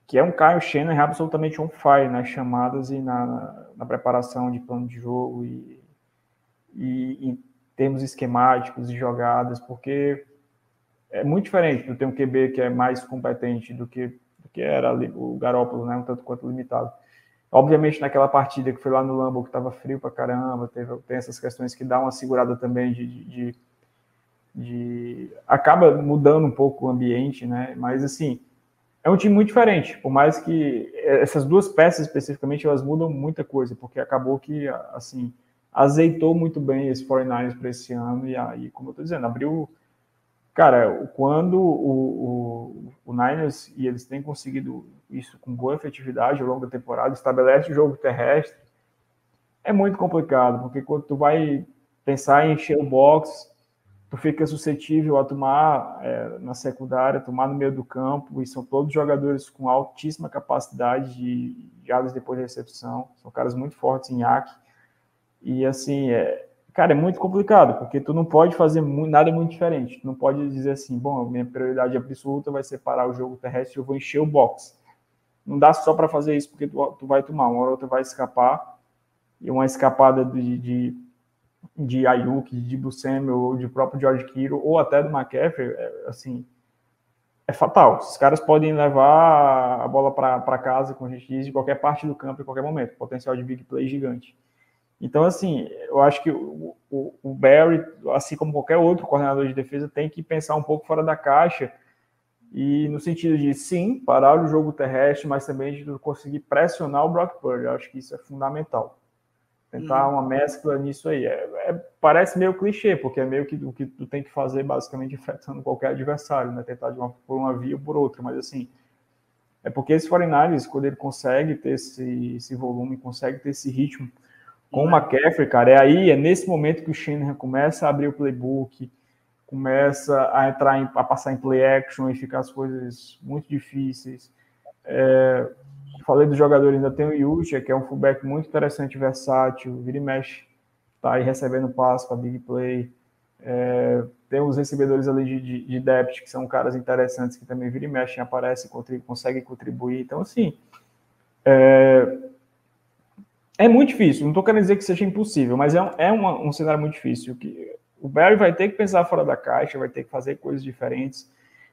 que é um Kyle Shanahan absolutamente on fire nas chamadas e na, na preparação de plano de jogo e, e, e termos esquemáticos e jogadas, porque é muito diferente do ter um QB que é mais competente do que, do que era o Garópolo, né, um tanto quanto limitado. Obviamente, naquela partida que foi lá no Lambo, que estava frio pra caramba, teve, tem essas questões que dá uma segurada também de, de, de, de, acaba mudando um pouco o ambiente, né? Mas assim, é um time muito diferente, por mais que essas duas peças especificamente elas mudam muita coisa, porque acabou que assim azeitou muito bem esse 49ers para esse ano, e aí, como eu estou dizendo, abriu. Cara, quando o, o, o, Niners, e eles têm conseguido isso com boa efetividade ao longo da temporada, estabelece o jogo terrestre, é muito complicado, porque quando tu vai pensar em encher o box, tu fica suscetível a tomar é, na secundária, tomar no meio do campo, e são todos jogadores com altíssima capacidade de jardas depois de recepção, são caras muito fortes em hack, e assim, é, cara, é muito complicado, porque tu não pode fazer muito, nada muito diferente, tu não pode dizer assim, bom, minha prioridade absoluta vai ser parar o jogo terrestre, eu vou encher o box. Não dá só para fazer isso, porque tu, tu vai tomar, uma hora ou outra vai escapar, e uma escapada de, de de Ayuk, de Samuel, ou de próprio George Kittle, ou até do McCaffrey, é, assim, é fatal. Os caras podem levar a bola para casa, como a gente diz, de qualquer parte do campo, em qualquer momento. Potencial de big play gigante. Então, assim, eu acho que o, o, o Barry, assim como qualquer outro coordenador de defesa, tem que pensar um pouco fora da caixa e no sentido de, sim, parar o jogo terrestre, mas também de conseguir pressionar o Brock Purdy. Eu acho que isso é fundamental. Tentar uma mescla nisso aí. É, é, parece meio clichê, porque é meio que o que tu tem que fazer basicamente enfrentando qualquer adversário, né? Tentar de uma, por uma via ou por outra, mas assim, é porque esse 49 quando ele consegue ter esse, esse volume, consegue ter esse ritmo com o McCaffrey, cara, é aí, é nesse momento que o Shanahan começa a abrir o playbook, começa a entrar em, a passar em play action e ficar as coisas muito difíceis. É, falei do jogador, ainda tem o Yucha, que é um fullback muito interessante, versátil, vira e mexe, tá aí recebendo passo para big play. É, tem os recebedores ali de, de, de, depth, que são caras interessantes, que também vira e mexe, aparecem, conseguem contribuir. Então, assim, é, é muito difícil. Não estou querendo dizer que seja impossível, mas é, um, é uma, um cenário muito difícil. Que o Barry vai ter que pensar fora da caixa, vai ter que fazer coisas diferentes,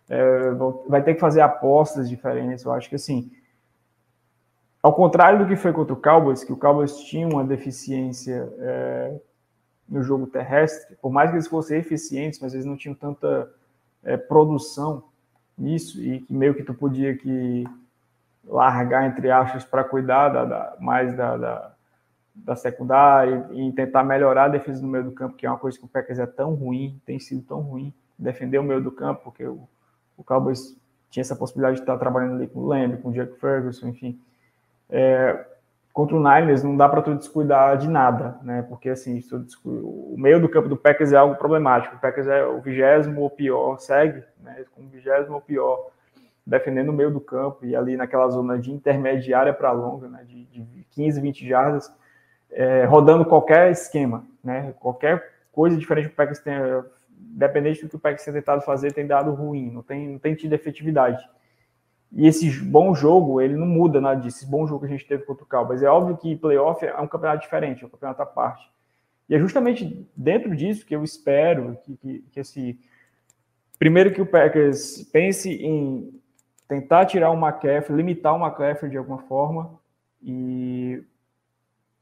é, vai ter que fazer apostas diferentes. Eu acho que, assim, ao contrário do que foi contra o Cowboys, que o Cowboys tinha uma deficiência é, no jogo terrestre, por mais que eles fossem eficientes, mas eles não tinham tanta é, produção nisso, e que meio que tu podia que largar, entre aspas, para cuidar da, da, mais da, da, da secundária e, tentar melhorar a defesa no meio do campo, que é uma coisa que o Packers é tão ruim, tem sido tão ruim, defender o meio do campo, porque o, o Cowboys tinha essa possibilidade de estar trabalhando ali com o Lamb, com o Jack Ferguson, enfim, é, contra o Niners não dá para tu descuidar de nada, né? Porque assim, o meio do campo do Packers é algo problemático. O Packers é o vigésimo ou pior, segue, né? Com o vigésimo ou pior, defendendo o meio do campo e ali naquela zona de intermediária para longa, né? De, de 15, 20 jardas, é, rodando qualquer esquema, né? Qualquer coisa diferente que o Packers tenha, dependente do que o Packers tenha tentado fazer, tem dado ruim, não tem, não tem tido efetividade. E esse bom jogo, ele não muda nada disso. Esse bom jogo que a gente teve contra o Cowboys. É óbvio que playoff é um campeonato diferente, é um campeonato à parte. E é justamente dentro disso que eu espero que, que, que esse. Primeiro que o Packers pense em tentar tirar o McCaffrey, limitar o McCaffrey de alguma forma. E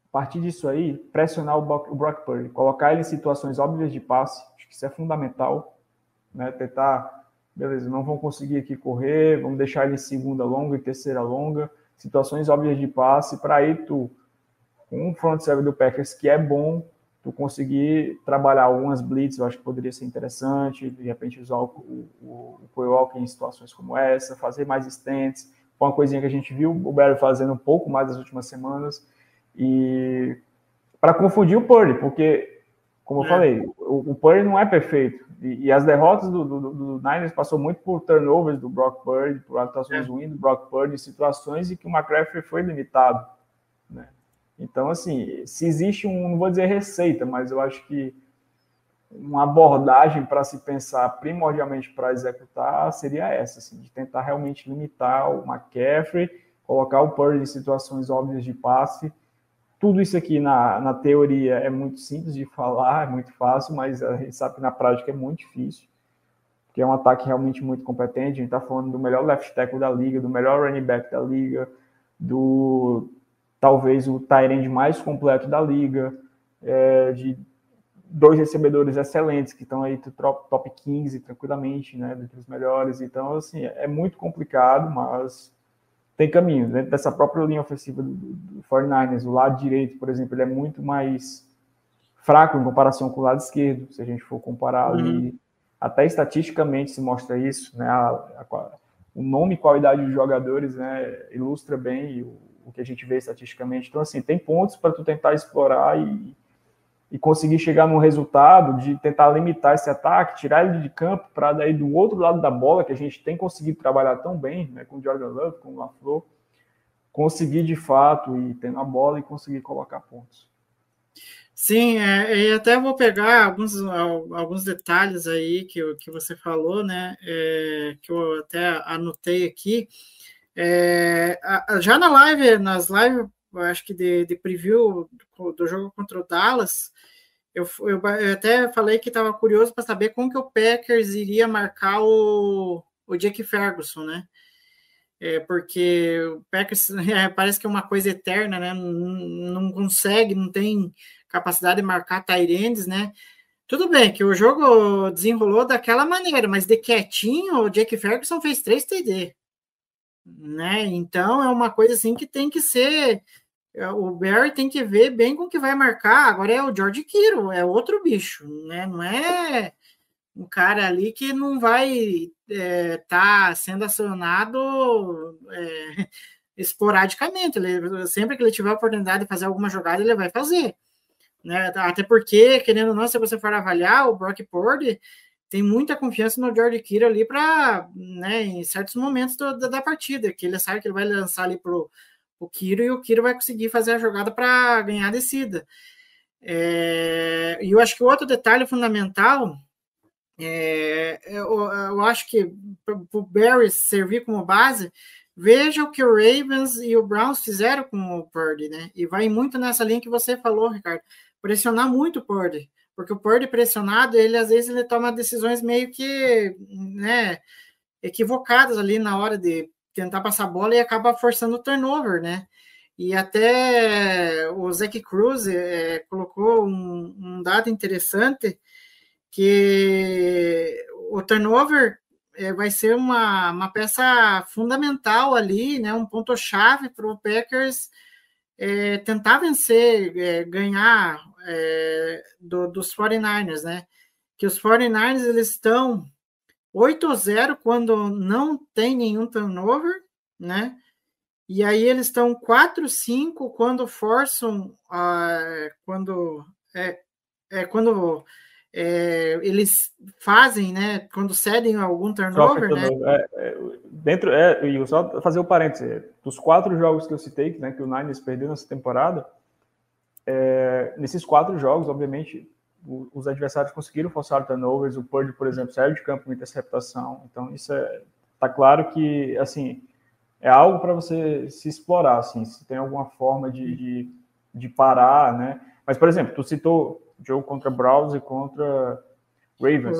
a partir disso aí, pressionar o Brock, Purdy, colocar ele em situações óbvias de passe, acho que isso é fundamental. Né? Tentar beleza, não vão conseguir aqui correr, vamos deixar ele em segunda longa e terceira longa, situações óbvias de passe, para aí tu, com um front seven do Packers que é bom, tu conseguir trabalhar algumas blitz, eu acho que poderia ser interessante, de repente usar o, o, o em situações como essa, fazer mais stands, uma coisinha que a gente viu o Barry fazendo um pouco mais nas últimas semanas, e para confundir o Purdy, porque, como eu é. falei, o, o Purdy não é perfeito, e, e, as derrotas do, do, do, Niners passou muito por turnovers do Brock Purdy, por atuações é. ruins do Brock Purdy, situações em que o McCaffrey foi limitado. Né? Então, assim, se existe um, não vou dizer receita, mas eu acho que uma abordagem para se pensar primordialmente para executar seria essa, assim, de tentar realmente limitar o McCaffrey, colocar o Purdy em situações óbvias de passe tudo isso aqui na, na teoria é muito simples de falar, é muito fácil, mas a gente sabe que na prática é muito difícil, porque é um ataque realmente muito competente. A gente está falando do melhor left tackle da liga, do melhor running back da liga, do talvez o tight mais completo da liga, é, de dois recebedores excelentes que estão aí top, top 15 tranquilamente, né, entre os melhores. Então, assim, é muito complicado, mas tem caminho. Dentro dessa própria linha ofensiva do, do 49ers, o lado direito, por exemplo, ele é muito mais fraco em comparação com o lado esquerdo, se a gente for comparar uhum. ali. Até estatisticamente se mostra isso, né? A, a, o nome e qualidade dos jogadores né, ilustra bem, o, o que a gente vê estatisticamente. Então, assim, tem pontos para tu tentar explorar e, e conseguir chegar num resultado de tentar limitar esse ataque, tirar ele de campo para daí do outro lado da bola, que a gente tem conseguido trabalhar tão bem, né, com o Jordan Love, com o LaFleur, conseguir de fato e ter na bola e conseguir colocar pontos. Sim, é, e até vou pegar alguns, alguns detalhes aí que, que você falou, né? É, que eu até anotei aqui. É, já na live, nas lives, acho que de, de preview do, jogo contra o Dallas, eu, eu, eu até falei que estava curioso para saber como que o Packers iria marcar o, o Jake Ferguson, né? É, porque o Packers é, parece que é uma coisa eterna, né? Não, não consegue, não tem capacidade de marcar Tyrands, né? Tudo bem que o jogo desenrolou daquela maneira, mas de quietinho, o Jake Ferguson fez 3 TD. Né? Então é uma coisa assim que tem que ser. É, o Barry tem que ver bem com o que vai marcar. Agora é o George Kiro, é outro bicho, né? Não é um cara ali que não vai estar é, tá sendo acionado é, esporadicamente. Ele, sempre que ele tiver a oportunidade de fazer alguma jogada, ele vai fazer. Né? Até porque, querendo ou não, se você for avaliar, o Brock Purdy tem muita confiança no George Kittle ali para, né, em certos momentos do, da, da, partida, que ele sabe que ele vai lançar ali pro o Kiro e o Kiro vai conseguir fazer a jogada para ganhar a descida. É, e eu acho que outro detalhe fundamental é, eu, eu, acho que para o Barry servir como base, veja o que o Ravens e o Browns fizeram com o Purdy, né? E vai muito nessa linha que você falou, Ricardo pressionar muito o Purdy, porque o Purdy pressionado, ele às vezes ele toma decisões meio que, né, equivocadas ali na hora de tentar passar a bola e acaba forçando o turnover, né? E até o Zach Cruz é, colocou um, um, dado interessante que o turnover é, vai ser uma, uma peça fundamental ali, né? Um ponto chave para o Packers é, tentar vencer, ganhar do, dos 49ers, né? Que os 49ers eles estão 8-0 quando não tem nenhum turnover, né? E aí eles estão 4-5 quando forçam, quando é, é quando é, eles fazem, né? Quando cedem algum turnover, né? É, é, dentro, é, e só fazer o parênteses, dos quatro jogos que eu citei, né, que o Niners perdeu nessa temporada, é, nesses quatro jogos, obviamente, os adversários conseguiram forçar turnovers, o Purdy, por exemplo, saiu de campo com interceptação, então isso é, tá claro que, assim, é algo para você se explorar, assim, se tem alguma forma de, de, de parar, né, mas, por exemplo, tu citou jogo contra Browns e contra Ravens.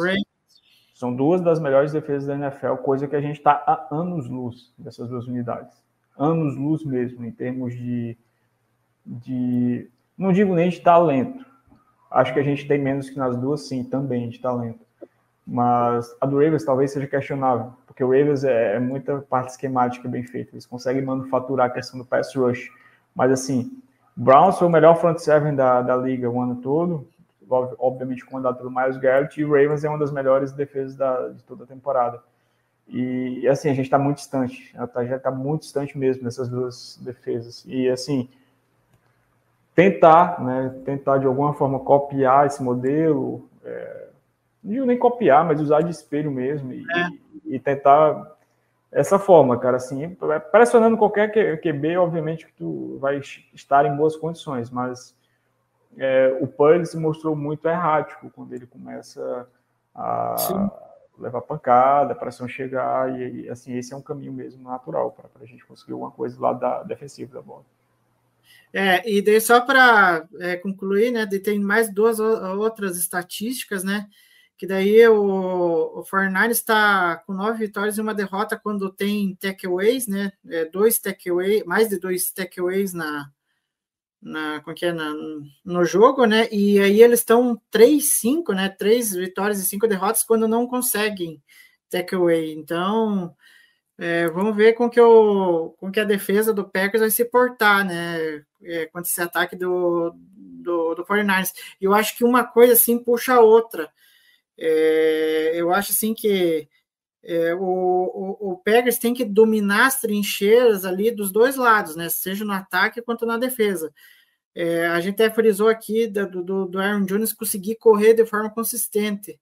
São duas das melhores defesas da NFL, coisa que a gente está há anos-luz dessas duas unidades. Anos-luz mesmo, em termos de, de. Não digo nem de talento. Acho que a gente tem menos que nas duas, sim, também de talento. Mas a do Ravens talvez seja questionável, porque o Ravens é, é muita parte esquemática bem feita. Eles conseguem manufaturar a questão do pass rush. Mas assim, Browns foi o melhor front seven da, da liga o ano todo, obviamente comandado pelo Miles Garrett, e o Ravens é uma das melhores defesas da, de toda a temporada. E assim, a gente está muito distante, tá, já está muito distante mesmo dessas duas defesas. E assim, tentar, né, tentar de alguma forma copiar esse modelo, é, não nem copiar, mas usar de espelho mesmo e, é. e tentar essa forma, cara, assim, pressionando qualquer QB, obviamente que tu vai estar em boas condições, mas é, o Purdy se mostrou muito errático quando ele começa a Sim. levar pancada, a pressão chegar, e, assim, esse é um caminho mesmo natural para a gente conseguir alguma coisa lá da defensiva da bola. É, e daí só para é, concluir, né, tem mais duas outras estatísticas, né, que daí o, o 49 está com nove vitórias e uma derrota quando tem takeaways, né? É, dois takeaways, mais de dois takeaways na, na, como que é, na, no jogo, né? E aí eles estão 3-5, né? Três vitórias e cinco derrotas quando não conseguem takeaway. Então, é, vamos ver com que, o, com que a defesa do Packers vai se portar, né? É, esse ataque do, do, do 49ers. E eu acho que uma coisa assim puxa a outra. É, eu acho assim que é, o, o, o Packers tem que dominar as trincheiras ali dos dois lados, né? Seja no ataque quanto na defesa. É, a gente até frisou aqui do, do, do Aaron Jones conseguir correr de forma consistente.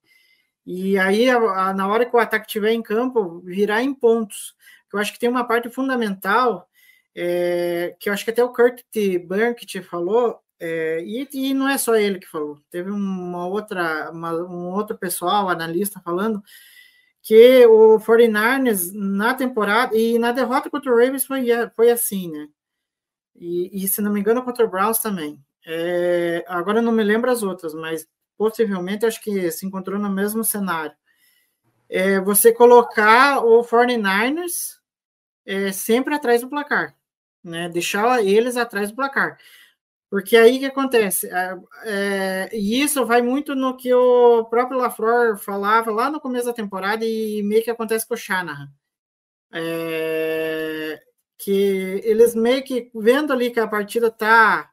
E aí, a, a, na hora que o ataque estiver em campo, virar em pontos. Eu acho que tem uma parte fundamental, é, que eu acho que até o Kurt Burkett falou, é, e, e, não é só ele que falou, teve uma outra, uma, um outro pessoal, analista, falando que o 49ers na temporada e na derrota contra o Ravens foi, foi assim, né? E, e se não me engano, contra o Browns também. É, agora eu não me lembro as outras, mas possivelmente acho que se encontrou no mesmo cenário. É, você colocar o 49ers é, sempre atrás do placar, né? Deixar eles atrás do placar. Porque aí que acontece? É, e isso vai muito no que o próprio LaFleur falava lá no começo da temporada e meio que acontece com o Shanahan. É, que eles meio que vendo ali que a partida tá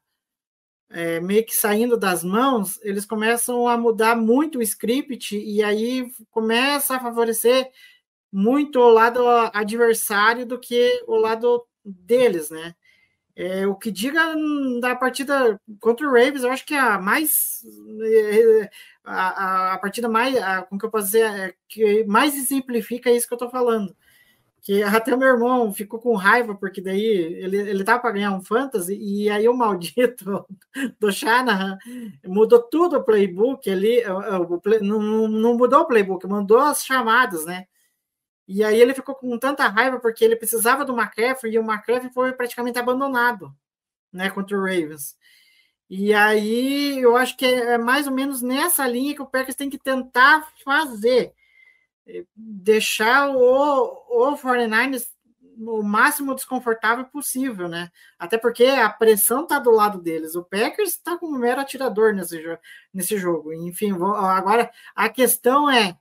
é, meio que saindo das mãos, eles começam a mudar muito o script e aí começa a favorecer muito o lado adversário do que o lado deles, né? É, o que diga da partida contra o Ravens, eu acho que é a mais é, a, a, partida mais, a, como que eu posso dizer, é, que mais exemplifica isso que eu estou falando. Que até meu irmão ficou com raiva, porque daí ele, ele tava para ganhar um fantasy, e aí o maldito do Shanahan mudou tudo o playbook ali, o, o, não, não mudou o playbook, mandou as chamadas, né? E aí ele ficou com tanta raiva porque ele precisava do McCaffrey e o McCaffrey foi praticamente abandonado, né, contra o Ravens. E aí eu acho que é mais ou menos nessa linha que o Packers tem que tentar fazer. Deixar o, o 49ers o máximo desconfortável possível, né? Até porque a pressão tá do lado deles. O Packers está como um mero atirador nesse, nesse jogo. Enfim, agora a questão é: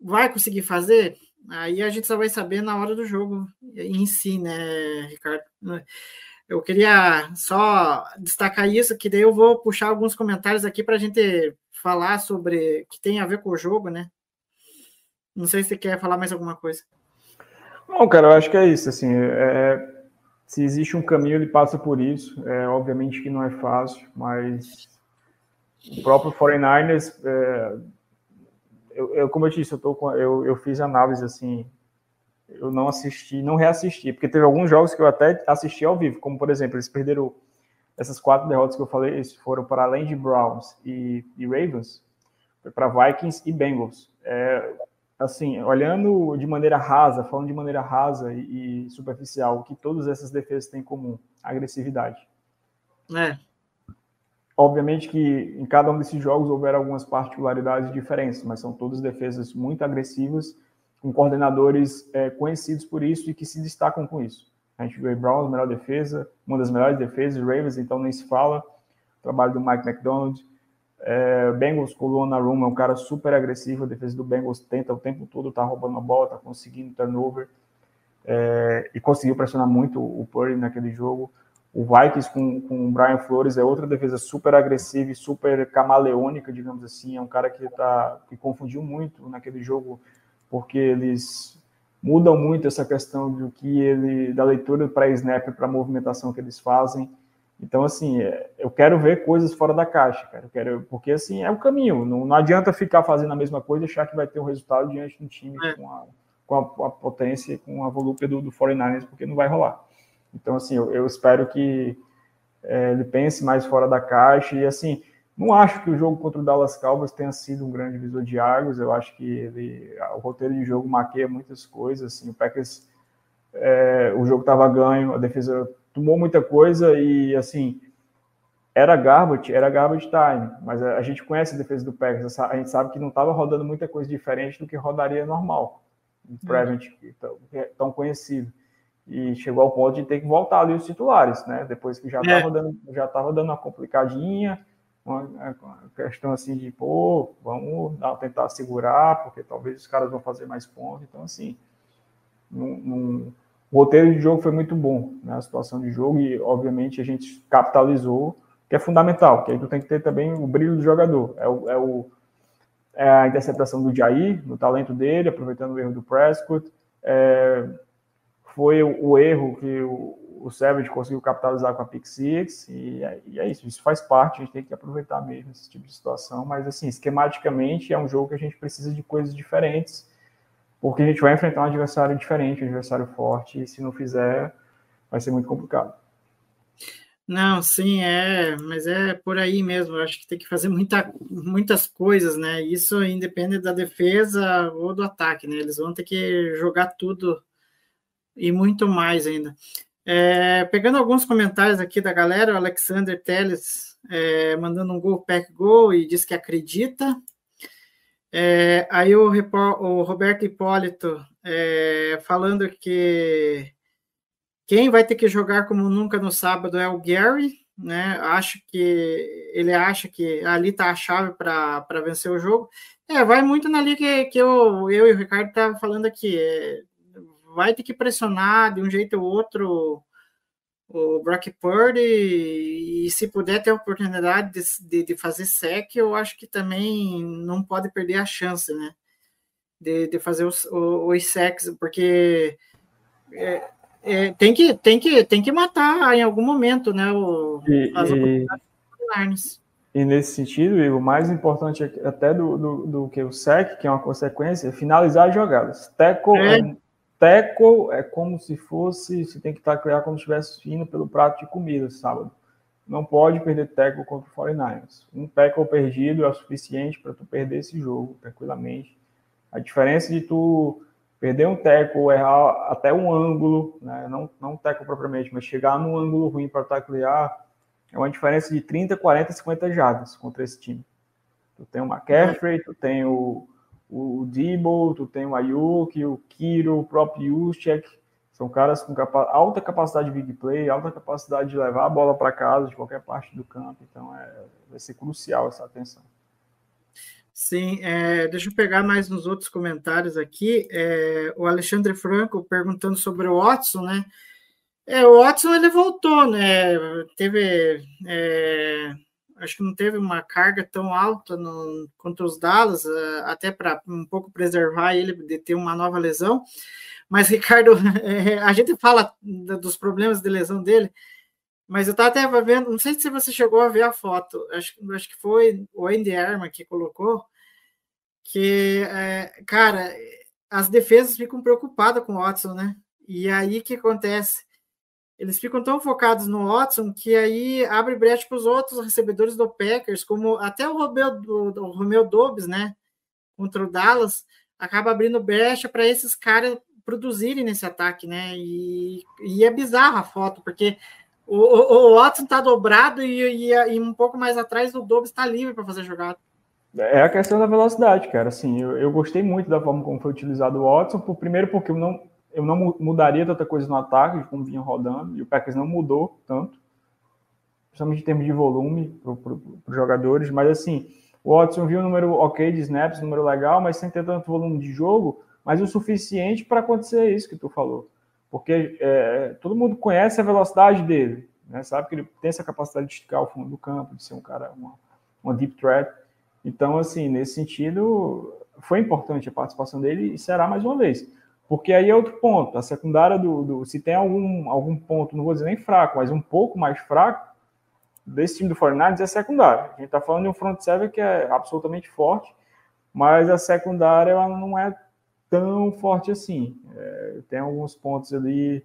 vai conseguir fazer? Aí a gente só vai saber na hora do jogo em si, né, Ricardo? Eu queria só destacar isso, que daí eu vou puxar alguns comentários aqui para a gente falar sobre que tem a ver com o jogo, né? Não sei se você quer falar mais alguma coisa. Não, cara, eu acho que é isso. Assim, é, se existe um caminho, ele passa por isso. É, obviamente que não é fácil, mas o próprio 49ers é, eu, eu, como eu disse, eu, tô com, eu, eu fiz análise assim, eu não assisti, não reassisti, porque teve alguns jogos que eu até assisti ao vivo, como por exemplo, eles perderam essas quatro derrotas que eu falei, eles foram para além de Browns e, e Ravens, foi para Vikings e Bengals. É, assim, olhando de maneira rasa, falando de maneira rasa e, e superficial, o que todas essas defesas têm em comum? Agressividade. É. Obviamente que em cada um desses jogos houveram algumas particularidades diferentes, mas são todas defesas muito agressivas, com coordenadores é, conhecidos por isso e que se destacam com isso. A gente viu o Browns, melhor defesa, uma das melhores defesas, Ravens, então nem se fala, o trabalho do Mike McDonald. É, Bengals com o Room é um cara super agressivo, a defesa do Bengals tenta o tempo todo, tá roubando a bola, tá conseguindo turnover, é, e conseguiu pressionar muito o Purdy naquele jogo. O Vikings com, com o Brian Flores é outra defesa super agressiva e super camaleônica, digamos assim. É um cara que, tá, que confundiu muito naquele jogo, porque eles mudam muito essa questão do que ele da leitura para snap para a movimentação que eles fazem. Então, assim, é, eu quero ver coisas fora da caixa, cara. Eu quero, porque, assim, é o caminho. Não, não adianta ficar fazendo a mesma coisa e achar que vai ter um resultado diante de um time é. com, a, com a, a, potência, com a volúpia do, do 49ers, porque não vai rolar. Então, assim, eu, eu espero que é, ele pense mais fora da caixa e, assim, não acho que o jogo contra o Dallas Cowboys tenha sido um grande visor de águas. Eu acho que ele, o roteiro de jogo maqueia muitas coisas. Assim, o Packers, é, o jogo estava ganho, a defesa tomou muita coisa e, assim, era garbage, era garbage time. Mas a, gente conhece a defesa do Packers, a gente sabe que não estava rodando muita coisa diferente do que rodaria normal, um Prevent tão, tão conhecido e chegou ao ponto de ter que voltar ali os titulares, né? Depois que já estava é. dando, já tava dando uma complicadinha, uma, uma, questão assim de pô, vamos tentar segurar, porque talvez os caras vão fazer mais pontos. Então, assim, num, num, o roteiro de jogo foi muito bom, né? A situação de jogo, e obviamente a gente capitalizou, que é fundamental, que aí tu tem que ter também o brilho do jogador. É o, é o é a interceptação do Jair, no talento dele, aproveitando o erro do Prescott. É, foi o, o, erro que o, o Savage conseguiu capitalizar com a Pick Six, e é, e é, isso, isso faz parte, a gente tem que aproveitar mesmo esse tipo de situação, mas assim, esquematicamente é um jogo que a gente precisa de coisas diferentes, porque a gente vai enfrentar um adversário diferente, um adversário forte, e se não fizer, vai ser muito complicado. Não, sim, é, mas é por aí mesmo. Acho que tem que fazer muita, muitas coisas, né? Isso independe da defesa ou do ataque, né? Eles vão ter que jogar tudo e muito mais ainda. É, pegando alguns comentários aqui da galera, o Alexander Teles é, mandando um gol, pack gol e diz que acredita. É, aí o, o, Roberto Hipólito é, falando que quem vai ter que jogar como nunca no sábado é o Gary, né? Acho que ele acha que ali está a chave para vencer o jogo. É, vai muito na linha que, que eu, eu e o Ricardo estavam falando aqui. É, vai ter que pressionar de um jeito ou outro o Brock Purdy e, e se puder ter a oportunidade de, de, de, fazer sec, eu acho que também não pode perder a chance, né? De, de fazer os, os, secs, porque é, é, tem, que, tem, que, tem que matar em algum momento, né? O, e, as e, e nesse sentido, o mais importante até do, do, do, que o SEC, que é uma consequência, é finalizar as jogadas. Teco é. Teco é como se fosse, você tem que criando como se estivesse indo pelo prato de comida sábado. Não pode perder teco contra o 49ers. Um teco perdido é o suficiente para tu perder esse jogo tranquilamente. A diferença de tu perder um teco, errar até um ângulo, né? não, não teco propriamente, mas chegar num ângulo ruim para taclear, é uma diferença de 30, 40, 50 jardas contra esse time. Tu tem o McCaffrey, tu tem o, o Debo, tu tem o Ayuk, o Kiro, o próprio Juszczyk, são caras com capa alta capacidade de big play, alta capacidade de levar a bola para casa de qualquer parte do campo, então é, vai ser crucial essa atenção. Sim, é, deixa eu pegar mais nos outros comentários aqui. É, o Alexandre Franco perguntando sobre o Watson, né? É, o Watson ele voltou, né? Teve, é, acho que não teve uma carga tão alta no, contra os Dallas, é, até para um pouco preservar ele de ter uma nova lesão. Mas, Ricardo, é, a gente fala dos problemas de lesão dele, mas eu estava até vendo, não sei se você chegou a ver a foto, acho, acho que foi o Andy Arma que colocou, que, é, cara, as defesas ficam preocupadas com o Watson, né? E aí o que acontece? Eles ficam tão focados no Watson que aí abre brecha para os outros recebedores do Packers, como até o Romeu, do, Romeu Dobbs, né? Contra o Dallas, acaba abrindo brecha para esses caras produzirem nesse ataque, né? E, e é bizarra a foto, porque o, o, o Watson está dobrado e, e, e, um pouco mais atrás o Dobbs está livre para fazer jogada. É a questão da velocidade, cara. Assim, eu, eu, gostei muito da forma como foi utilizado o Watson. Por, primeiro, porque eu não, eu não mudaria tanta coisa no ataque, como vinha rodando, e o Packers não mudou tanto, principalmente em termos de volume para os jogadores. Mas, assim, o Watson viu um número ok de snaps, um número legal, mas sem ter tanto volume de jogo, mas o suficiente para acontecer isso que tu falou. Porque é, todo mundo conhece a velocidade dele, né? sabe que ele tem essa capacidade de esticar o fundo do campo, de ser um cara, uma, uma deep threat. Então, assim, nesse sentido, foi importante a participação dele e será mais uma vez. Porque aí é outro ponto. A secundária do. do se tem algum, algum ponto, não vou dizer nem fraco, mas um pouco mais fraco, desse time do 49 é secundária. A gente está falando de um front seven que é absolutamente forte, mas a secundária ela não é tão forte assim. É, tem alguns pontos ali.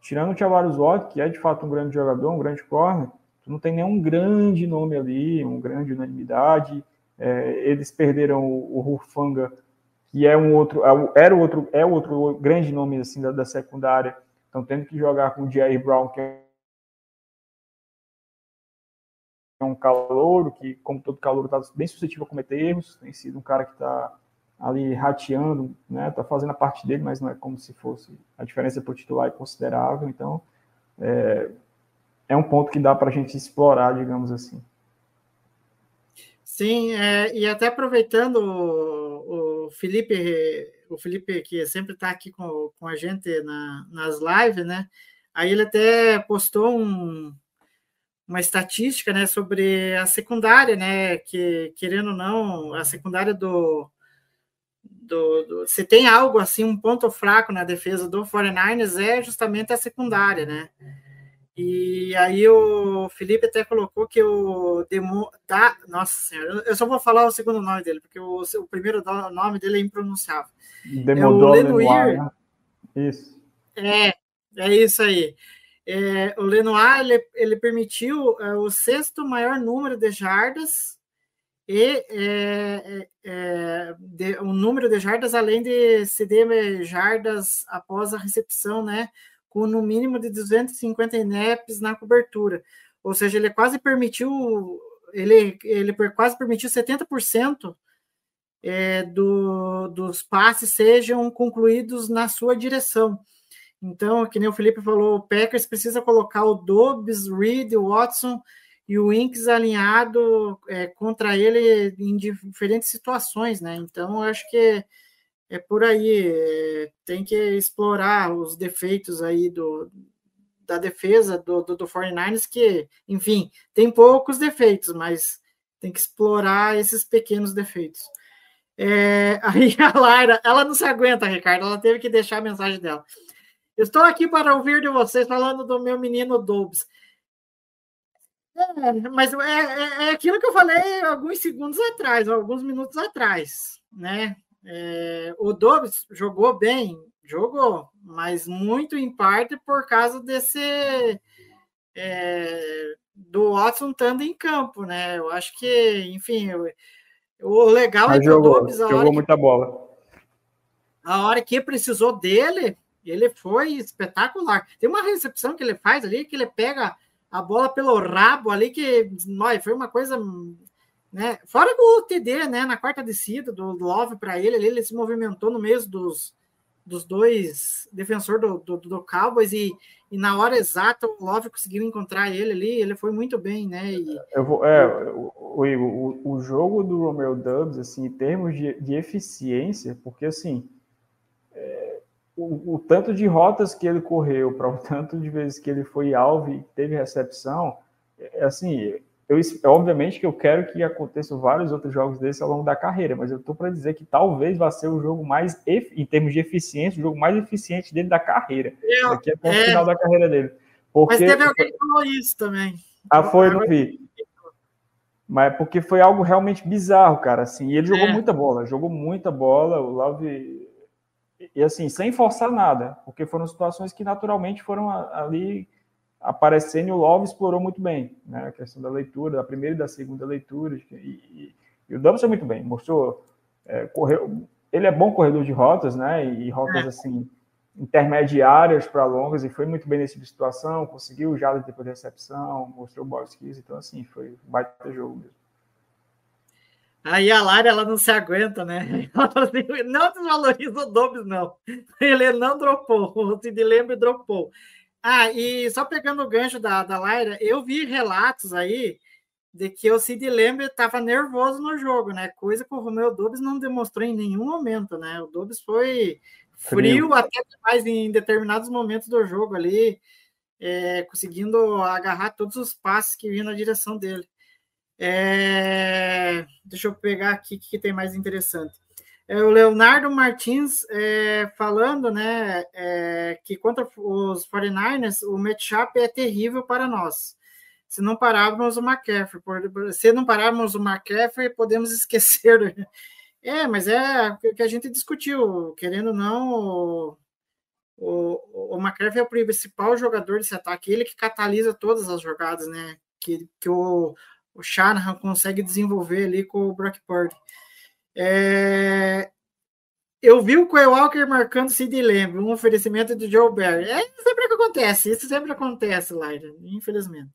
Tirando o Tavares Watt, que é de fato um grande jogador, um grande corner, não tem nenhum grande nome ali, uma grande unanimidade. É, eles perderam o, o Rufanga, que é um outro, é era outro, é outro grande nome assim da, da secundária. Estão tendo que jogar com o Jair Brown, que é um calor, que, como todo calor, está bem suscetível a cometer erros. Tem sido um cara que está ali rateando, né? Está fazendo a parte dele, mas não é como se fosse a diferença para o titular é considerável. Então, é, é um ponto que dá para a gente explorar, digamos assim. Sim, é, e até aproveitando Felipe, o Felipe que sempre está aqui com, com a gente na, nas lives, né? Aí ele até postou um, uma estatística, né, sobre a secundária, né, que querendo ou não, a secundária do, do, do se tem algo assim, um ponto fraco na defesa do 49ers é justamente a secundária, né? E aí o Felipe até colocou que o Demo da, nossa senhora, eu só vou falar o segundo nome dele, porque o, o primeiro nome dele é impronunciável. Demodou é o Lenoir, né? Isso. É, é isso aí. É, o Lenoir ele, ele permitiu é, o sexto maior número de jardas e é, é, é de, um número de jardas além de ceder jardas após a recepção, né? Com no mínimo de 250 snaps na cobertura. Ou seja, ele quase permitiu ele, ele quase permitiu 70% é, do, dos passes sejam concluídos na sua direção. Então, que nem o Felipe falou, o Packers precisa colocar o Dobbs, Reed, Watson e o Inks alinhado é, contra ele em diferentes situações, né? Então, eu acho que é por aí, é, tem que explorar os defeitos aí do, da defesa do, do, do 49ers, que, enfim, tem poucos defeitos, mas tem que explorar esses pequenos defeitos. É, aí a Lara, ela não se aguenta, Ricardo, ela teve que deixar a mensagem dela. Estou aqui para ouvir de vocês falando do meu menino Dobbs. É, mas é, é, é, aquilo que eu falei alguns segundos atrás, alguns minutos atrás, né? É, o Dobbs jogou bem, jogou, mas muito em parte por causa desse é, do Watson estando em campo, né? Eu acho que, enfim, o legal mas é que jogou, o Dobbs jogou que, muita bola. A hora que precisou dele, ele foi espetacular. Tem uma recepção que ele faz ali, que ele pega a bola pelo rabo ali, que nós foi uma coisa. Né? Fora o TD, né? Na quarta descida do Love para ele, ele, se movimentou no meio dos, dos dois defensores do, do, do Cowboys e, e na hora exata o Love conseguiu encontrar ele ali, ele foi muito bem, né? E, eu vou, é, o, o, o jogo do Romeo Dubs, assim, em termos de, de eficiência, porque assim, o, o, tanto de rotas que ele correu, para o tanto de vezes que ele foi alvo e teve recepção, é assim, eu, obviamente que eu quero que aconteçam vários outros jogos desses ao longo da carreira, mas eu estou para dizer que talvez vá ser o jogo mais, em termos de eficiência, o jogo mais eficiente dele da carreira, eu, daqui até o é, final da carreira dele. Porque, mas teve alguém que falou isso também. Ah, foi, não vi. Mas porque foi algo realmente bizarro, cara, assim, e ele jogou é. muita bola, jogou muita bola, o Love e assim, sem forçar nada, porque foram situações que naturalmente foram ali aparecendo e o Love explorou muito bem, né? A questão da leitura, da primeira e da segunda leitura, e, e, e o Dobbs muito bem, mostrou, é, correu, ele é bom corredor de rotas, né? E, rotas é. assim intermediárias para longas e foi muito bem nesse tipo de situação, conseguiu já depois da recepção, mostrou ball skills, então assim, foi um baita jogo mesmo. Aí a Lara, ela não se aguenta, né? Assim, não desvaloriza o Dobbs, não. Ele não dropou, o Sid Lembre dropou. Ah, e só pegando o gancho da, da Lara, eu vi relatos aí de que o Sid Lembre estava nervoso no jogo, né? Coisa que o Romeu Dobbs não demonstrou em nenhum momento, né? O Dobbs foi frio, frio. até mais em determinados momentos do jogo ali, é, conseguindo agarrar todos os passes que vinham na direção dele. É, deixa eu pegar aqui o que tem mais interessante. É o Leonardo Martins é, falando né, é, que contra os 49ers, o matchup é terrível para nós. Se não pararmos o McCaffrey, por, se não pararmos o McCaffrey, podemos esquecer. É, mas é o que a gente discutiu, querendo ou não, o, o, o McCaffrey é o principal jogador desse ataque, ele que catalisa todas as jogadas, né? Que, que o, o Shanahan consegue desenvolver ali com o Brock Purdy. É, eu vi o Quay Walker marcando Sid Lamb, um oferecimento de Joe Barry. É sempre que acontece, isso sempre acontece, Lyra, infelizmente.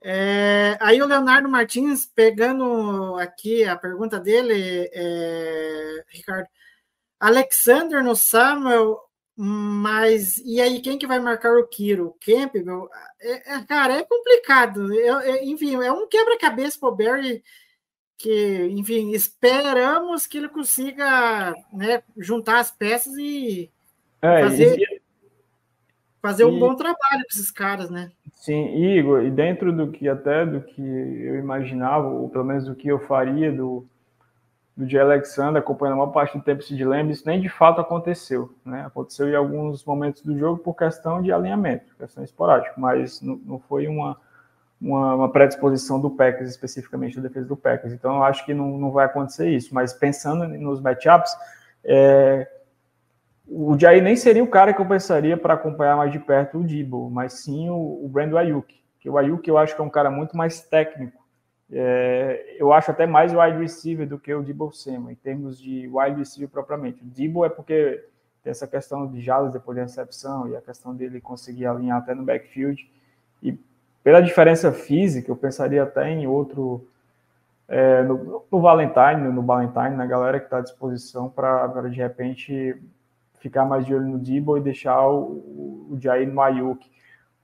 É, aí o Leonardo Martins, pegando aqui a pergunta dele, é, Ricardo, Alexander no Samuel mas e aí, quem que vai marcar o Kiro? O Campbell? É, é, cara, é complicado. É, enfim, é um quebra-cabeça para o Barry que, enfim, esperamos que ele consiga né, juntar as peças e é, fazer. fazer um E- bom trabalho para esses caras, né? Sim, Igor, e dentro do que até do que eu imaginava, ou pelo menos do que eu faria do, do Jay Alexander acompanhando a maior parte do tempo esse dilema, isso nem de fato aconteceu, né? Aconteceu em alguns momentos do jogo por questão de alinhamento, questão esporádica, mas não, não foi uma, uma, uma predisposição do Packers, especificamente da defesa do Packers. Então eu acho que não, não vai acontecer isso, mas pensando nos matchups, é, o Jair nem seria o cara que eu pensaria para acompanhar mais de perto o Debo, mas sim o, o Brandon Ayuk. Que o Ayuk eu acho que é um cara muito mais técnico. É, eu acho até mais wide receiver do que o Debo Samuel, em termos de wide receiver propriamente. O Debo é porque tem essa questão de jadas depois da recepção e a questão dele conseguir alinhar até no backfield. E pela diferença física, eu pensaria até em outro é, no, no Valentine, no Valentine, na galera que está à disposição para de repente ficar mais de olho no Debo e deixar o, o Jair no Ayuk.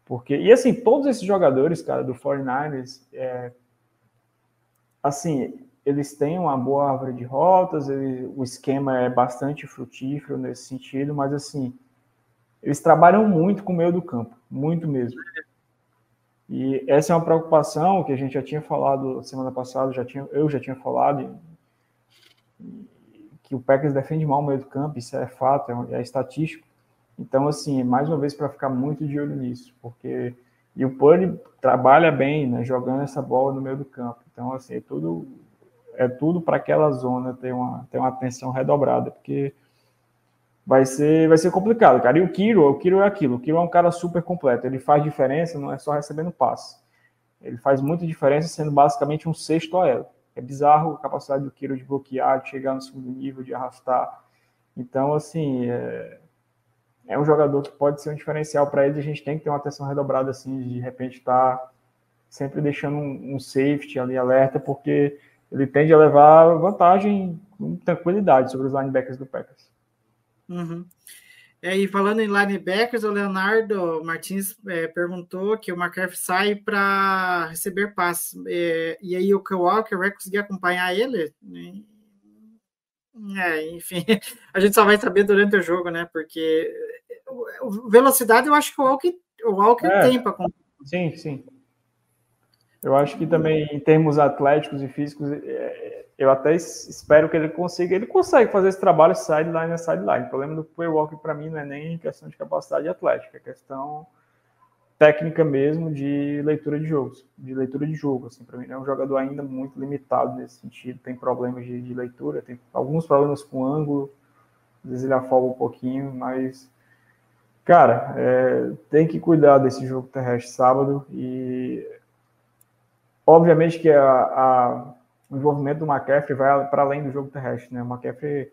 Porque, e assim, todos esses jogadores, cara, do 49ers, é, assim, eles têm uma boa árvore de rotas, ele, o esquema é bastante frutífero nesse sentido, mas assim, eles trabalham muito com o meio do campo, muito mesmo. E essa é uma preocupação que a gente já tinha falado semana passada, já tinha, eu já tinha falado, que o Packers defende mal o meio do campo, isso é fato, é, é estatístico. Então, assim, mais uma vez para ficar muito de olho nisso, porque e o Purdy trabalha bem, né, jogando essa bola no meio do campo. Então, assim, é tudo é tudo para aquela zona ter uma ter uma atenção redobrada, porque vai ser vai ser complicado, cara. E o Kiro, o Kiro é aquilo, o Kiro é um cara super completo, ele faz diferença, não é só recebendo passe. Ele faz muita diferença sendo basicamente um sexto OL. É bizarro a capacidade do Kiro de bloquear, de chegar no segundo nível, de arrastar. Então, assim, é, é um jogador que pode ser um diferencial para ele. A gente tem que ter uma atenção redobrada, assim, de, de repente estar tá sempre deixando um, um, safety ali alerta, porque ele tende a levar vantagem com tranquilidade sobre os linebackers do Packers. Uhum. É, e falando em linebackers, o Leonardo Martins é, perguntou que o McCaffrey sai para receber passes. É, e aí o Walker vai conseguir acompanhar ele? É, enfim, a gente só vai saber durante o jogo, né? Porque velocidade eu acho que o Walker, o Walker É. tem para acompanhar. Sim, sim. Eu acho que também, em termos atléticos e físicos, é, eu até es- espero que ele consiga. Ele consegue fazer esse trabalho sideline a sideline. O problema do Play para mim, não é nem questão de capacidade atlética, é questão técnica mesmo de leitura de jogos, de leitura de jogo. Assim, para mim, é um jogador ainda muito limitado nesse sentido. Tem problemas de, de leitura, tem alguns problemas com ângulo, às vezes ele afoga um pouquinho, mas Cara, é, tem que cuidar desse jogo terrestre sábado e obviamente que a, a- o envolvimento do McCaffrey vai para além do jogo terrestre, né? O McCaffrey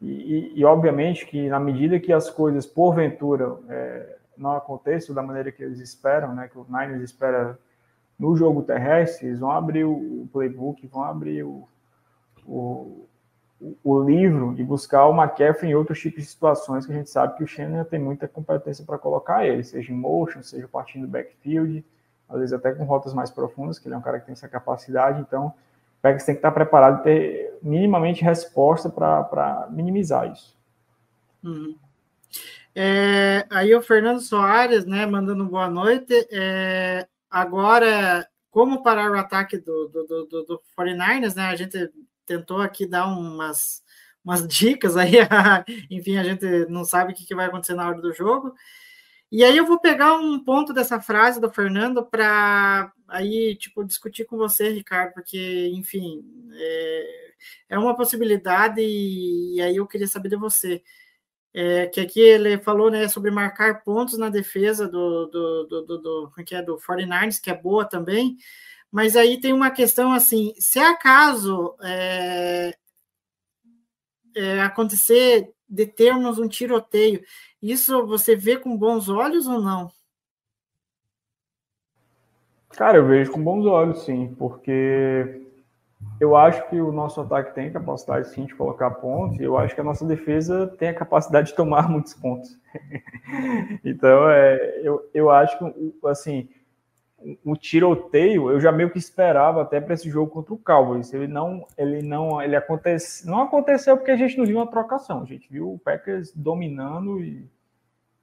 e, e- e, obviamente que na medida que as coisas porventura é, não aconteçam da maneira que eles esperam, né? Que o Niners espera no jogo terrestre, eles vão abrir o, playbook, vão abrir o, o, o livro e buscar o McCaffrey em outros tipos de situações que a gente sabe que o Shannon tem muita competência para colocar ele, seja em motion, seja partindo do backfield, às vezes até com rotas mais profundas, que ele é um cara que tem essa capacidade, então o Packers tem que estar preparado e ter minimamente resposta para minimizar isso. Uhum. É, aí o Fernando Soares, né, mandando boa noite. É, agora, como parar o ataque do, do, do, do, do 49ers, né? A gente tentou aqui dar umas, umas dicas aí, enfim, a gente não sabe o que, que vai acontecer na hora do jogo. E aí eu vou pegar um ponto dessa frase do Fernando para aí, tipo, discutir com você, Ricardo, porque, enfim, é, é uma possibilidade e, e aí eu queria saber de você. É, que aqui ele falou né, sobre marcar pontos na defesa do, do, do, do, do, é que é, do 49ers, que é boa também, mas aí tem uma questão assim, se acaso é, é, acontecer de termos um tiroteio, isso você vê com bons olhos ou não? Cara, eu vejo com bons olhos, sim, porque eu acho que o nosso ataque tem capacidade sim de colocar pontos, e eu acho que a nossa defesa tem a capacidade de tomar muitos pontos. então, é, eu, eu acho que, assim, o tiroteio eu já meio que esperava até para esse jogo contra o Cowboys. Ele não, ele não, ele acontece, não aconteceu porque a gente não viu uma trocação. A gente viu o Packers dominando e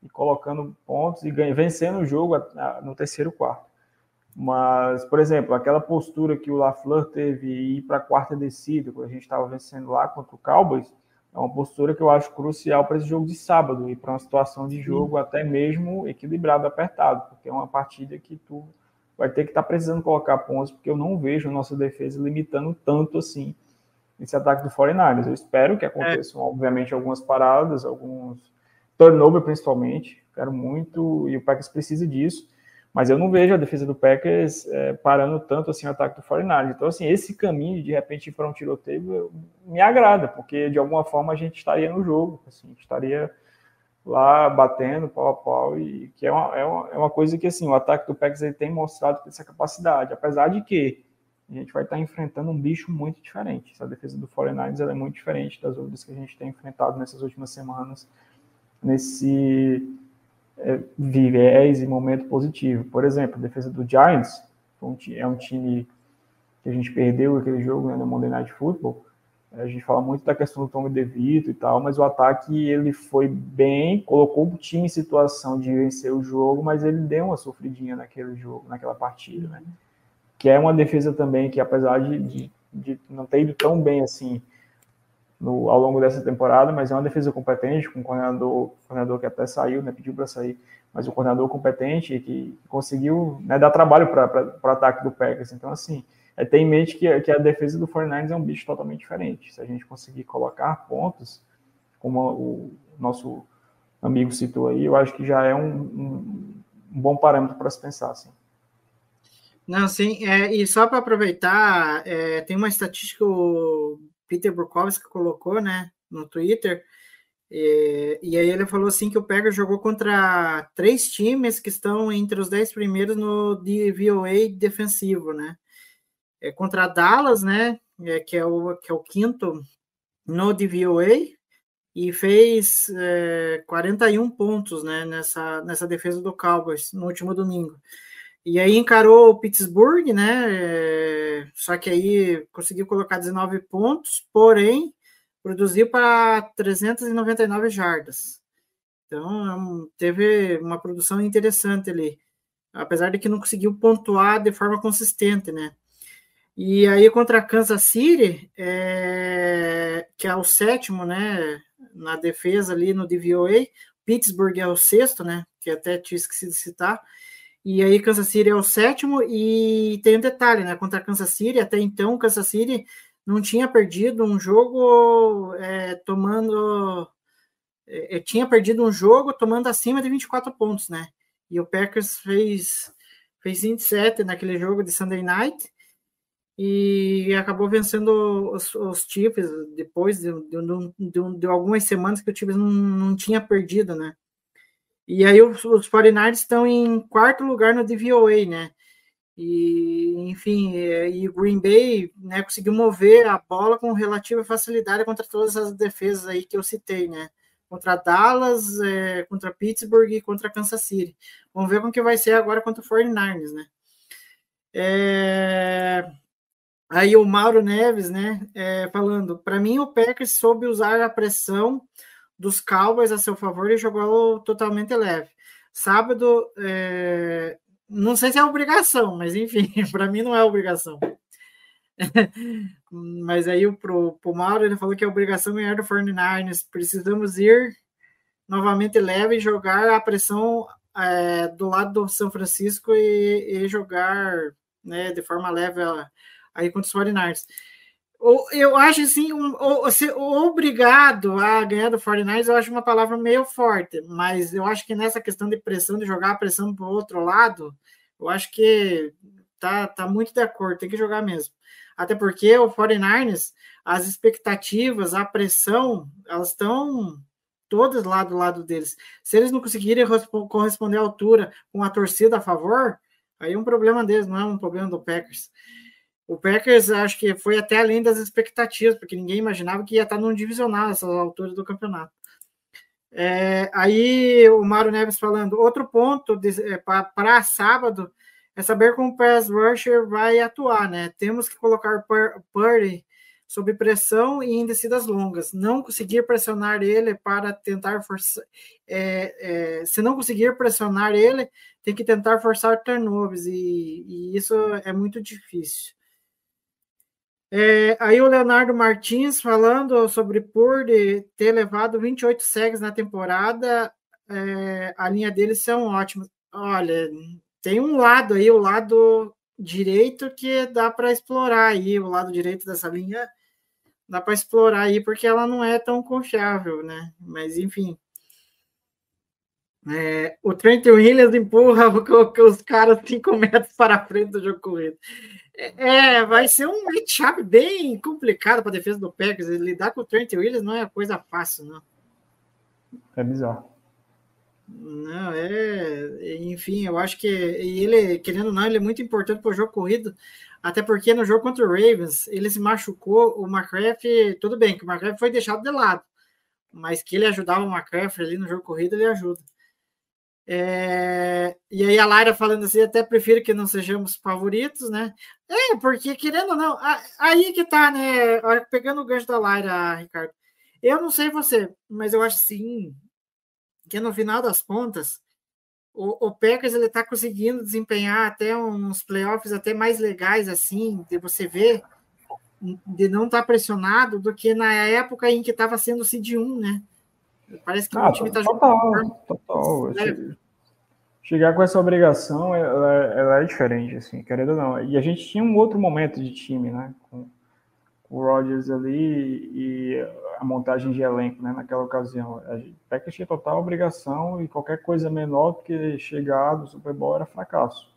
e colocando pontos e ganha, vencendo o jogo no terceiro quarto. Mas, por exemplo, aquela postura que o LaFleur teve e ir para a quarta descida, quando a gente estava vencendo lá contra o Cowboys, é uma postura que eu acho crucial para esse jogo de sábado e para uma situação de jogo Sim. até mesmo equilibrado, apertado, porque é uma partida que tu vai ter que estar tá precisando colocar pontos, porque eu não vejo a nossa defesa limitando tanto assim esse ataque do 49ers. Eu espero que aconteçam, é. obviamente, algumas paradas, alguns turnover principalmente, quero muito, e o Packers precisa disso, mas eu não vejo a defesa do Packers é, parando tanto assim o ataque do 49 Então, assim, esse caminho de repente ir para um tiroteio me agrada, porque de alguma forma a gente estaria no jogo, assim, estaria lá batendo pau a pau, e que é uma, é uma, é uma coisa que assim, o ataque do Packers ele tem mostrado essa capacidade, apesar de que a gente vai estar enfrentando um bicho muito diferente. Essa defesa do 49ers ela é muito diferente das outras que a gente tem enfrentado nessas últimas semanas, nesse é, viés e momento positivo. Por exemplo, a defesa do Giants é um time que a gente perdeu aquele jogo né, no Monday Night Football. A gente fala muito da questão do Tommy DeVito e tal, mas o ataque ele foi bem, colocou o time em situação de vencer o jogo, mas ele deu uma sofridinha naquele jogo, naquela partida, né? Que é uma defesa também que, apesar de, de, de não ter ido tão bem assim no, ao longo dessa temporada, mas é uma defesa competente, com um coordenador, coordenador que até saiu, né, pediu para sair, mas um coordenador competente que conseguiu né, dar trabalho para o ataque do Packers. Então, assim, é ter em mente que, que a defesa do 49ers é um bicho totalmente diferente. Se a gente conseguir colocar pontos, como o nosso amigo citou aí, eu acho que já é um, um, um bom parâmetro para se pensar, assim. Não, sim, é, e só para aproveitar, é, tem uma estatística Peter Burkowski colocou, né, no Twitter, e, e, aí ele falou assim que o Pega jogou contra três times que estão entre os dez primeiros no DVOA defensivo, né? É contra Dallas, né? É, que, é o, que é o quinto no DVOA e fez é, 41 pontos, né? Nessa, nessa defesa do Cowboys no último domingo. E aí encarou o Pittsburgh, né? É, só que aí conseguiu colocar 19 pontos, porém produziu para 399 jardas. Então é teve uma produção interessante ali, apesar de que não conseguiu pontuar de forma consistente, né? E aí contra Kansas City, é, que é o sétimo, né? Na defesa ali no DVOA, Pittsburgh é o sexto, né? Que até tinha esquecido de citar e aí Kansas City é o sétimo e tem um detalhe, né? Contra Kansas City, até então Kansas City não tinha perdido um jogo é, tomando é, é tinha perdido um jogo tomando acima de 24 pontos, né? E o Packers fez fez 27 naquele jogo de Sunday Night e acabou vencendo os, os Chiefs depois de, de, de, de, algumas semanas que o Chiefs não, não tinha perdido, né? E aí os, os 49 estão em quarto lugar no DVOA, né? E, enfim, e o Green Bay né, conseguiu mover a bola com relativa facilidade contra todas as defesas aí que eu citei, né? Contra Dallas, é, contra Pittsburgh e contra Kansas City. Vamos ver como que vai ser agora contra o 49ers, né? É... Aí o Mauro Neves, né, é, falando, para mim o Packers soube usar a pressão dos Cowboys a seu favor e jogou totalmente leve. Sábado, é, não sei se é obrigação, mas enfim, para mim não é obrigação. mas aí pro, pro Mauro ele falou que é obrigação ganhar do 49ers. Precisamos ir novamente leve e jogar a pressão é, do lado do São Francisco e, e jogar né, de forma leve aí contra os 49ers eu acho assim, um, obrigado a ganhar do 49ers, eu acho uma palavra meio forte, mas eu acho que nessa questão de pressão, de jogar a pressão para o outro lado, eu acho que tá, tá muito de acordo, tem que jogar mesmo. Até porque o 49ers, as expectativas, a pressão, elas estão todas lá do lado deles. Se eles não conseguirem corresponder à altura com a torcida a favor, aí é um problema deles, não é um problema do Packers. O Packers acho que foi até além das expectativas, porque ninguém imaginava que ia estar num divisional nessas alturas do campeonato. É, aí o Mário Neves falando, outro ponto é, para sábado é saber como o pass rusher vai atuar, né? Temos que colocar Purdy sob pressão e em descidas longas. Não conseguir pressionar ele para tentar forçar. É, é, se não conseguir pressionar ele, tem que tentar forçar turnovers, e, e isso é muito difícil. É, aí o Leonardo Martins falando sobre Purdy ter levado 28 segs na temporada, é, a linha deles são ótimas. Olha, tem um lado aí, o lado direito que dá para explorar aí, o lado direito dessa linha dá para explorar aí porque ela não é tão confiável, né? Mas enfim. É, o Trent Williams empurra os caras 5 metros para frente do jogo corrido. É, é, vai ser um matchup bem complicado para a defesa do Packers. Lidar com o Trent Williams não é coisa fácil, não. É bizarro. Não, é. Enfim, eu acho que ele, querendo ou não, ele é muito importante para o jogo corrido. Até porque no jogo contra o Ravens, ele se machucou. O McCaffrey, tudo bem que o McCaffrey foi deixado de lado, mas que ele ajudava o McCaffrey ali no jogo corrido, ele ajuda. É, e aí a Laira falando assim, até prefiro que não sejamos favoritos, né? É, porque querendo ou não, aí que tá, né? Pegando o gancho da Laira, Ricardo. Eu não sei você, mas eu acho sim que no final das contas, o, o Packers ele tá conseguindo desempenhar até uns playoffs até mais legais assim, de você ver, de não estar tá pressionado do que na época em que estava sendo o Cid 1, né? Parece que ah, o time está jogando. Total, total. Chegar com essa obrigação, ela, ela, é diferente, assim, querendo ou não. E a gente tinha um outro momento de time, né? Com, com o Rodgers ali e a montagem de elenco, né? Naquela ocasião. A Packers tinha total obrigação e qualquer coisa menor do que chegar do Super Bowl era fracasso.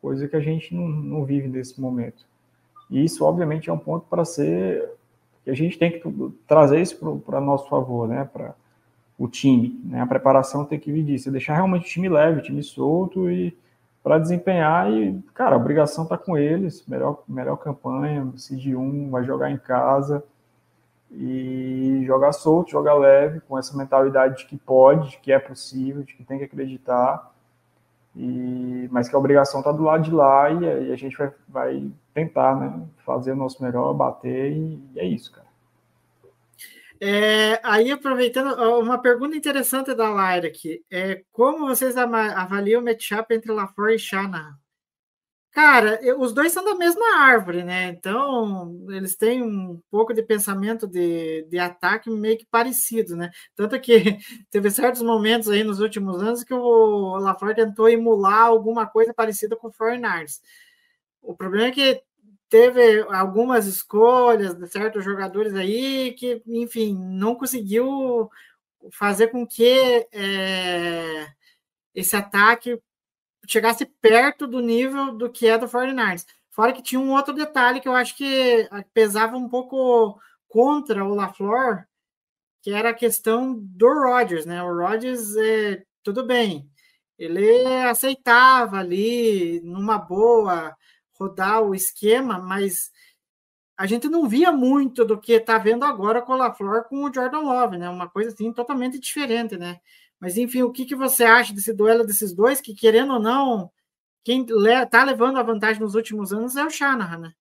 Coisa que a gente não, não vive nesse momento. E isso, obviamente, é um ponto para ser. que a gente tem que trazer isso para nosso favor, né? Para o time. Né? A preparação tem que vir disso, é deixar realmente o time leve, o time solto e para desempenhar e, cara, a obrigação tá com eles, melhor, melhor campanha, de 1 vai jogar em casa e jogar solto, jogar leve, com essa mentalidade de que pode, de que é possível, de que tem que acreditar, e, mas que a obrigação tá do lado de lá e, e a gente vai, vai tentar, né, fazer o nosso melhor, bater e, e é isso, cara. É, aí, aproveitando, uma pergunta interessante da Laira aqui. É, como vocês avaliam o matchup entre LaFleur e Shanahan? Cara, os dois são da mesma árvore, né? Então, eles têm um pouco de pensamento de, de ataque meio que parecido, né? Tanto que teve certos momentos aí nos últimos anos que o LaFleur tentou emular alguma coisa parecida com o 49 O problema é que teve algumas escolhas de certos jogadores aí que, enfim, não conseguiu fazer com que é, esse ataque chegasse perto do nível do que é do 49ers. Fora que tinha um outro detalhe que eu acho que pesava um pouco contra o LaFleur, que era a questão do Rodgers, né? O Rodgers, é, tudo bem, ele aceitava ali, numa boa, rodar o esquema, mas a gente não via muito do que está vendo agora com o LaFleur com o Jordan Love, né? Uma coisa assim totalmente diferente, né? Mas enfim, o que, que você acha desse duelo desses dois? Que querendo ou não, quem está levando a vantagem nos últimos anos é o Shanahan, né?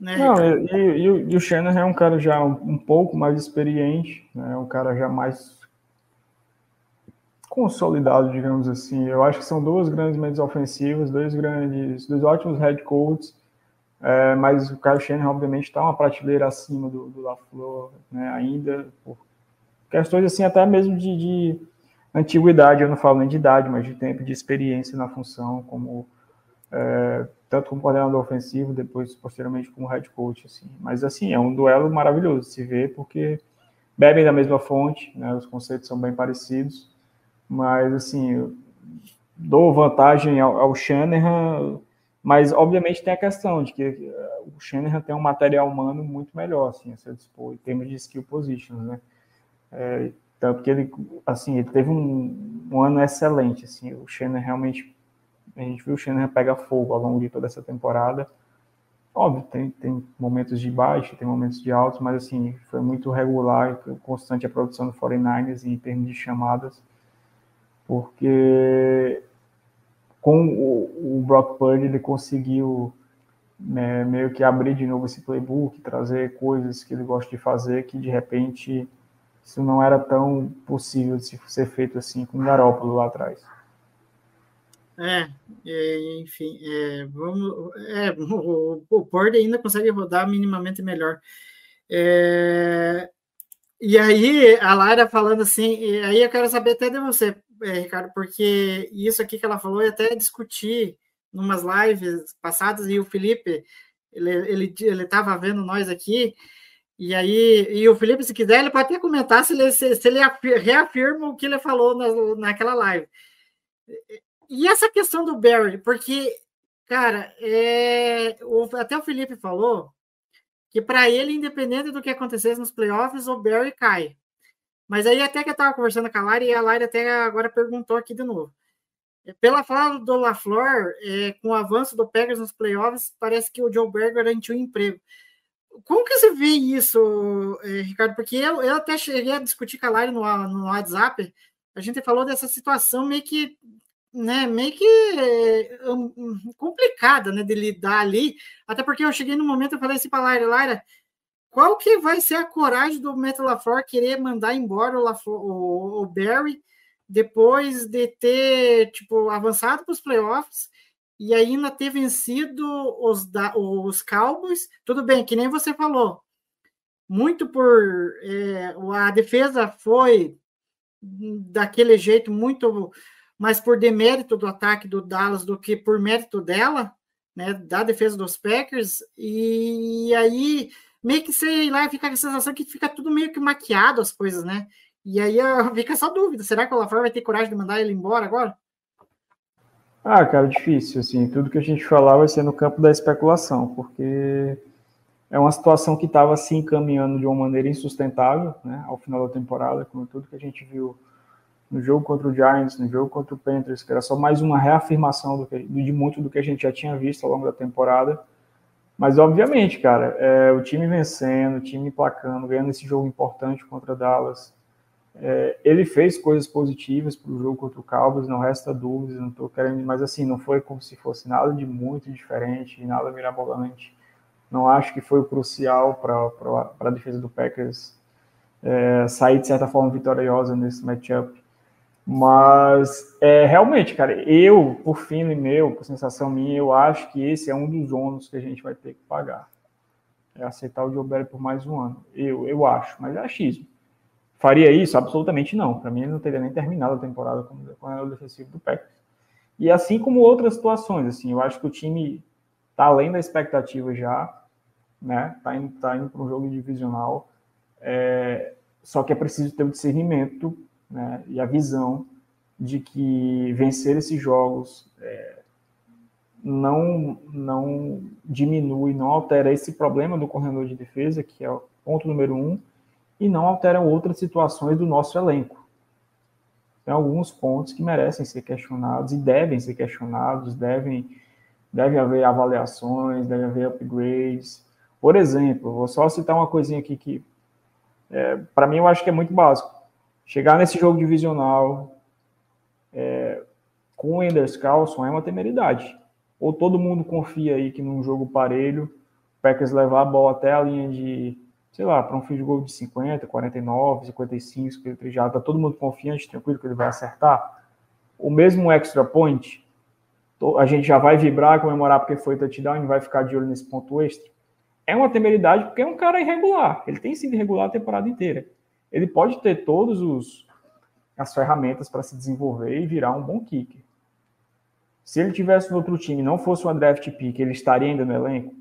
né não, e, e, e, o Shanahan é um cara já um, um pouco mais experiente, né? É um cara já mais consolidado, digamos assim. Eu acho que são duas grandes mentes ofensivas, dois grandes, dois ótimos head coaches, é, mas o Kyle Shanahan, obviamente, está uma prateleira acima do, do LaFleur, né, ainda, por questões assim, até mesmo de, de, antiguidade, eu não falo nem de idade, mas de tempo de experiência na função, como é, tanto como coordenador ofensivo, depois, posteriormente, como head coach, assim. Mas, assim, é um duelo maravilhoso de se ver, porque bebem da mesma fonte, né, os conceitos são bem parecidos, mas, assim, dou vantagem ao, ao Shanahan, mas, obviamente, tem a questão de que eh, o Shanahan tem um material humano muito melhor, assim, a seu dispor, em termos de skill positions, né? É, tanto que ele, assim, ele teve um, um, ano excelente, assim, o Shanahan realmente, a gente viu o Shanahan pega fogo ao longo de toda essa temporada, óbvio, tem, tem momentos de baixo, tem momentos de altos, mas, assim, foi muito regular, constante a produção do 49ers em termos de chamadas, porque com o, o Brock Purdy ele conseguiu né, meio que abrir de novo esse playbook, trazer coisas que ele gosta de fazer, que de repente isso não era tão possível de ser feito assim com o Garópolo lá atrás. É, é enfim, é, vamos, é, o, o Pord ainda consegue rodar minimamente melhor. É, e aí, a Lara falando assim, aí eu quero saber até de você, é, Ricardo, porque isso aqui que ela falou, eu até discutir numas lives passadas, e o Felipe, ele ele ele estava vendo nós aqui, e aí, e o Felipe, se quiser, ele pode até comentar se ele, se, se ele reafirma o que ele falou na, naquela live. E essa questão do Barry, porque, cara, é, o, até o Felipe falou que para ele, independente do que acontecesse nos playoffs, o Barry cai. Mas aí até que eu estava conversando com a Lari, e a Lari até agora perguntou aqui de novo. Pela fala do LaFleur, é, com o avanço do Packers nos playoffs, parece que o Joe Barry garantiu um emprego. Como que você vê isso, é, Ricardo? Porque eu, eu até cheguei a discutir com a Lari no, no WhatsApp, a gente falou dessa situação meio que né, meio que um, complicada, né, de lidar ali, até porque eu cheguei no momento e falei assim para Lara, Lara, qual que vai ser a coragem do Metal LaFleur querer mandar embora o, LaFleur, o, o Barry depois de ter, tipo, avançado para os playoffs e ainda ter vencido os, da, os Cowboys, tudo bem, que nem você falou, muito por é, a defesa foi daquele jeito muito mais por demérito do ataque do Dallas do que por mérito dela, né, da defesa dos Packers, e aí meio que sei lá, fica a sensação que fica tudo meio que maquiado as coisas, né? E aí fica só dúvida, será que o LaFleur vai ter coragem de mandar ele embora agora? Ah, cara, difícil, assim, tudo que a gente falar vai ser no campo da especulação, porque é uma situação que estava se encaminhando de uma maneira insustentável, né, ao final da temporada, com tudo que a gente viu no jogo contra o Giants, no jogo contra o Panthers, que era só mais uma reafirmação do que, de muito do que a gente já tinha visto ao longo da temporada. Mas, obviamente, cara, é, o time vencendo, o time placando, ganhando esse jogo importante contra Dallas, é, ele fez coisas positivas para o jogo contra o Cowboys, não resta dúvidas, não estou querendo, mas assim, não foi como se fosse nada de muito diferente, nada mirabolante. Não acho que foi crucial para a defesa do Packers é, sair de certa forma vitoriosa nesse matchup. Mas é, realmente, cara, eu, por fim meu, por sensação minha, eu acho que esse é um dos ônus que a gente vai ter que pagar. É aceitar o Barry por mais um ano. Eu, eu acho, mas é achismo. Faria isso? Absolutamente não. Para mim, ele não teria nem terminado a temporada como o defensivo do Packers. E assim como outras situações, assim, eu acho que o time está além da expectativa já, né? Tá indo, tá indo para um jogo divisional. É, só que é preciso ter o discernimento né, e a visão de que vencer esses jogos é, não, não diminui, não altera esse problema do corredor de defesa, que é o ponto número um, e não altera outras situações do nosso elenco. Tem alguns pontos que merecem ser questionados e devem ser questionados, devem, deve haver avaliações, deve haver upgrades. Por exemplo, vou só citar uma coisinha aqui que, é, para mim, eu acho que é muito básico Chegar nesse jogo divisional é, com o Enders Carlson é uma temeridade. Ou todo mundo confia aí que num jogo parelho, o Packers levar a bola até a linha de, sei lá, para um field goal de 50, 49, 55, que ele já está todo mundo confiante, tranquilo que ele vai acertar. O mesmo extra point, a gente já vai vibrar, comemorar porque foi touchdown e vai ficar de olho nesse ponto extra. É uma temeridade porque é um cara irregular. Ele tem sido irregular a temporada inteira ele pode ter todos os as ferramentas para se desenvolver e virar um bom kicker. Se ele tivesse no outro time, não fosse uma draft pick, ele estaria ainda no elenco?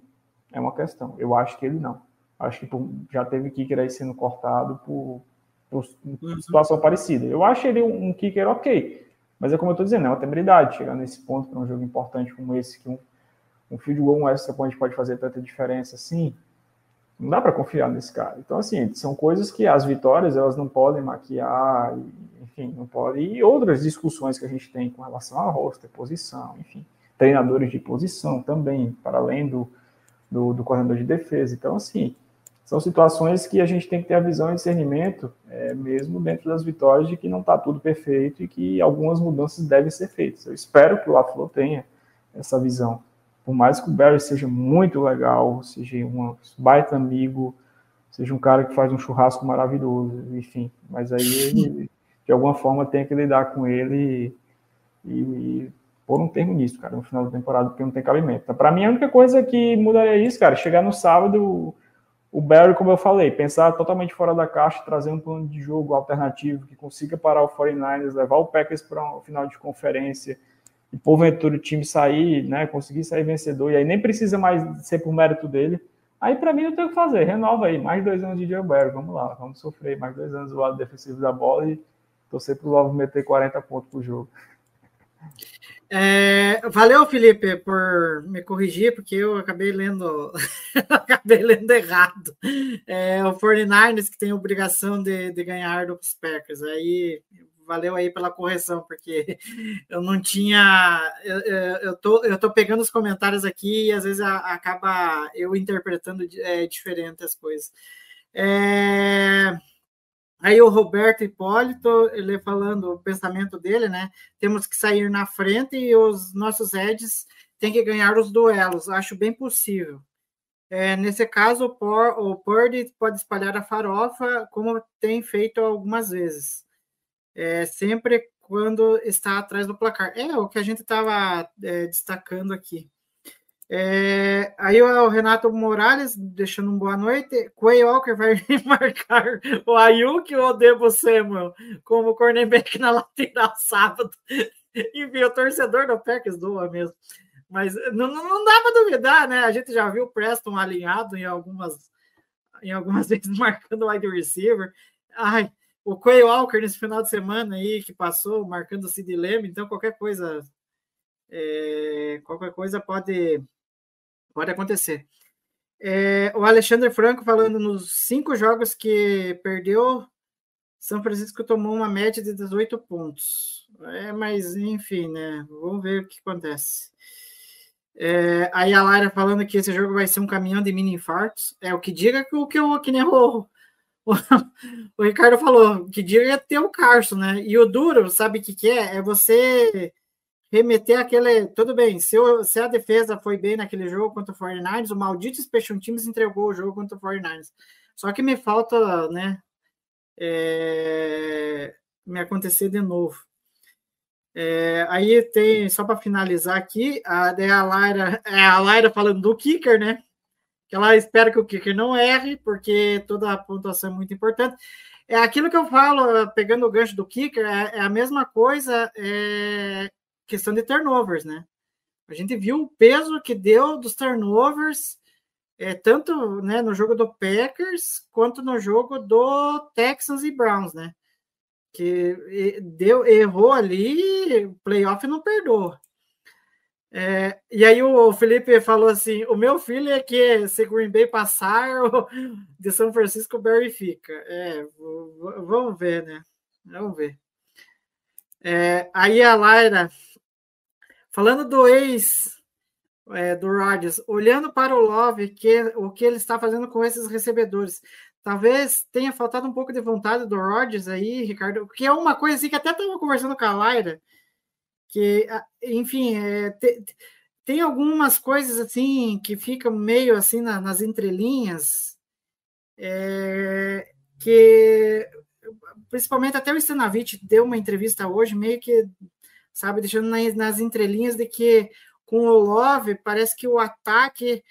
É uma questão. Eu acho que ele não. Acho que já teve kicker aí sendo cortado por, por uhum. situação parecida. Eu acho ele um, um kicker ok, mas é como eu estou dizendo, é uma temeridade chegar nesse ponto para um jogo importante como esse, que um, um field goal, um extra point pode fazer tanta diferença assim. Não dá para confiar nesse cara. Então, assim, são coisas que as vitórias elas não podem maquiar, enfim, não podem. E outras discussões que a gente tem com relação a roster, posição, enfim, treinadores de posição também, para além do, do, do corredor de defesa. Então, assim, são situações que a gente tem que ter a visão e discernimento, é, mesmo dentro das vitórias, de que não está tudo perfeito e que algumas mudanças devem ser feitas. Eu espero que o LaFleur tenha essa visão. Por mais que o Barry seja muito legal, seja um baita amigo, seja um cara que faz um churrasco maravilhoso, enfim. Mas aí ele, de alguma forma, tem que lidar com ele e, e pôr um termo nisso, cara, no final da temporada, porque não tem cabimento. Então, Para mim, a única coisa que mudaria isso, cara, chegar no sábado, o Barry, como eu falei, pensar totalmente fora da caixa, trazer um plano de jogo alternativo que consiga parar o 49ers, levar o Packers para um final de conferência e porventura o time sair, né, conseguir sair vencedor, e aí nem precisa mais ser por mérito dele. Aí para mim não tem o que fazer, renova aí, mais dois anos de Barry, vamos lá, vamos sofrer mais dois anos do lado defensivo da bola e torcer para o Love meter 40 pontos por jogo. É, valeu, Felipe, por me corrigir, porque eu acabei lendo, acabei lendo errado. É, o 49ers que tem obrigação de, de ganhar dos Packers. Aí valeu aí pela correção, porque eu não tinha. Eu, eu, tô, eu tô pegando os comentários aqui e às vezes acaba eu interpretando é, diferente as coisas. É, Aí o Roberto Hipólito, ele falando o pensamento dele, né? Temos que sair na frente e os nossos Eds têm que ganhar os duelos. Acho bem possível. É, nesse caso, o, Purdy pode espalhar a farofa, como tem feito algumas vezes. É, sempre quando está atrás do placar. É o que a gente estava é, destacando aqui. É, aí o Renato Morales, deixando um boa noite. Quay Walker vai marcar o Ayuk ou o Debo Samuel como cornerback na lateral sábado. Enfim, o torcedor do Packers doa mesmo. Mas não, não dá para duvidar, né? A gente já viu o Preston alinhado em algumas, em algumas vezes marcando wide receiver. Ai, o Quay Walker nesse final de semana aí que passou marcando o Lamb, então qualquer coisa é, qualquer coisa pode Pode acontecer. É, o Alexandre Franco falando nos cinco jogos que perdeu, São Francisco tomou uma média de 18 pontos. É, mas enfim, né? Vamos ver o que acontece. É, aí a Lara falando que esse jogo vai ser um caminhão de mini infartos. É o que diga que o que, o, que nem o, o, Ricardo falou, que diga é ter o Carson, né? E o duro, sabe o que, que é? É você remeter aquele. Tudo bem, se, eu, se a defesa foi bem naquele jogo contra o 49ers, o maldito Special Teams entregou o jogo contra o 49ers. Só que me falta, né? É, me acontecer de novo. É, aí tem, só para finalizar aqui, a, é a Laira, é a Laira falando do kicker, né? Ela espera que o kicker não erre, porque toda a pontuação é muito importante. É aquilo que eu falo, pegando o gancho do kicker, é, é a mesma coisa é, questão de turnovers, né? A gente viu o peso que deu dos turnovers, é, tanto né, no jogo do Packers quanto no jogo do Texans e Browns, né? Que deu, errou ali, playoff não perdoa. É, e aí o Felipe falou assim: o meu filho é que se Green Bay passar, o de São Francisco Barry fica. É, vamos ver, né? Vamos ver. É, aí a Laira Falando do ex é, do Rodgers, olhando para o Love, que, o que ele está fazendo com esses recebedores, talvez tenha faltado um pouco de vontade do Rodgers aí, Ricardo, que é uma coisa assim que até estava conversando com a Laira, que, enfim, é, te, tem algumas coisas assim que ficam meio assim na, nas entrelinhas, é, que principalmente até o Stanavich deu uma entrevista hoje, meio que sabe? Deixando nas, nas entrelinhas de que com o Love parece que o ataque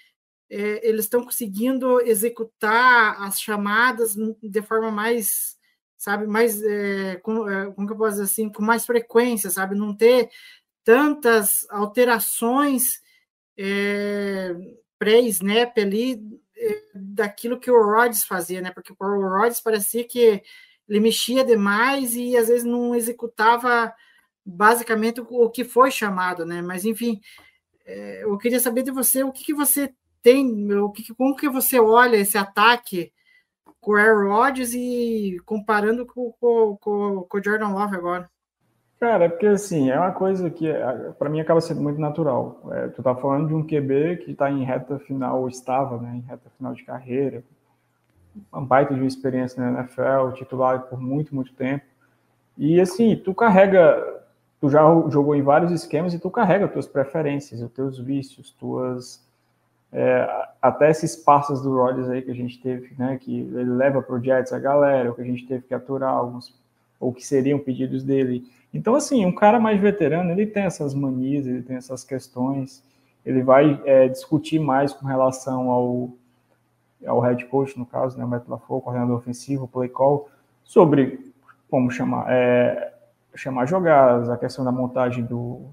é, eles estão conseguindo executar as chamadas de forma mais, sabe, mais, é, com, é, como que eu posso dizer assim, com mais frequência, sabe? Não ter tantas alterações é, pré-snap ali é, daquilo que o Rodgers fazia, né? Porque o Rodgers parecia que ele mexia demais e às vezes não executava basicamente o que foi chamado, né? Mas enfim, é, eu queria saber de você o que, que você tem, o que, como que você olha esse ataque com o Aaron Rodgers e comparando com, com, com, com o Jordan Love agora. Cara, é porque assim, é uma coisa que é, para mim acaba sendo muito natural. É, tu tá falando de um QB que está em reta final, ou estava, né, em reta final de carreira, uma baita de uma experiência na NFL, titular por muito, muito tempo. E assim, tu carrega tu já jogou em vários esquemas e tu carrega tuas preferências, os teus vícios, tuas é, até esses passos do Rodgers aí que a gente teve, né, que ele leva para o Jets a galera, ou que a gente teve que aturar alguns, ou que seriam pedidos dele. Então, assim, um cara mais veterano, ele tem essas manias, ele tem essas questões, ele vai é, discutir mais com relação ao, ao head coach, no caso, né, o Matt LaFleur, coordenador ofensivo, play call, sobre como chamar, é, chamar jogadas, a questão da montagem do,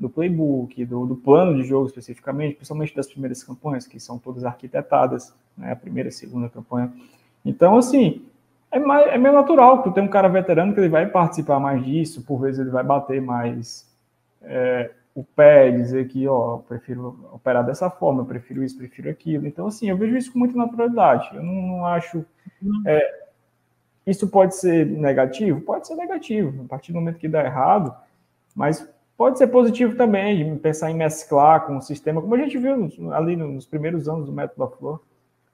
do playbook, do, do, plano de jogo especificamente, principalmente das primeiras campanhas, que são todas arquitetadas, né, a primeira e segunda campanha. Então, assim, é, mais, é meio natural que tu tem um cara veterano que ele vai participar mais disso, por vezes ele vai bater mais é, o pé, dizer que, ó, eu prefiro operar dessa forma, eu prefiro isso, prefiro aquilo. Então, assim, eu vejo isso com muita naturalidade. Eu não, não acho... É, isso pode ser negativo? Pode ser negativo. A partir do momento que dá errado, mas Pode ser positivo também, de pensar em mesclar com o sistema, como a gente viu ali nos primeiros anos do método da Flor,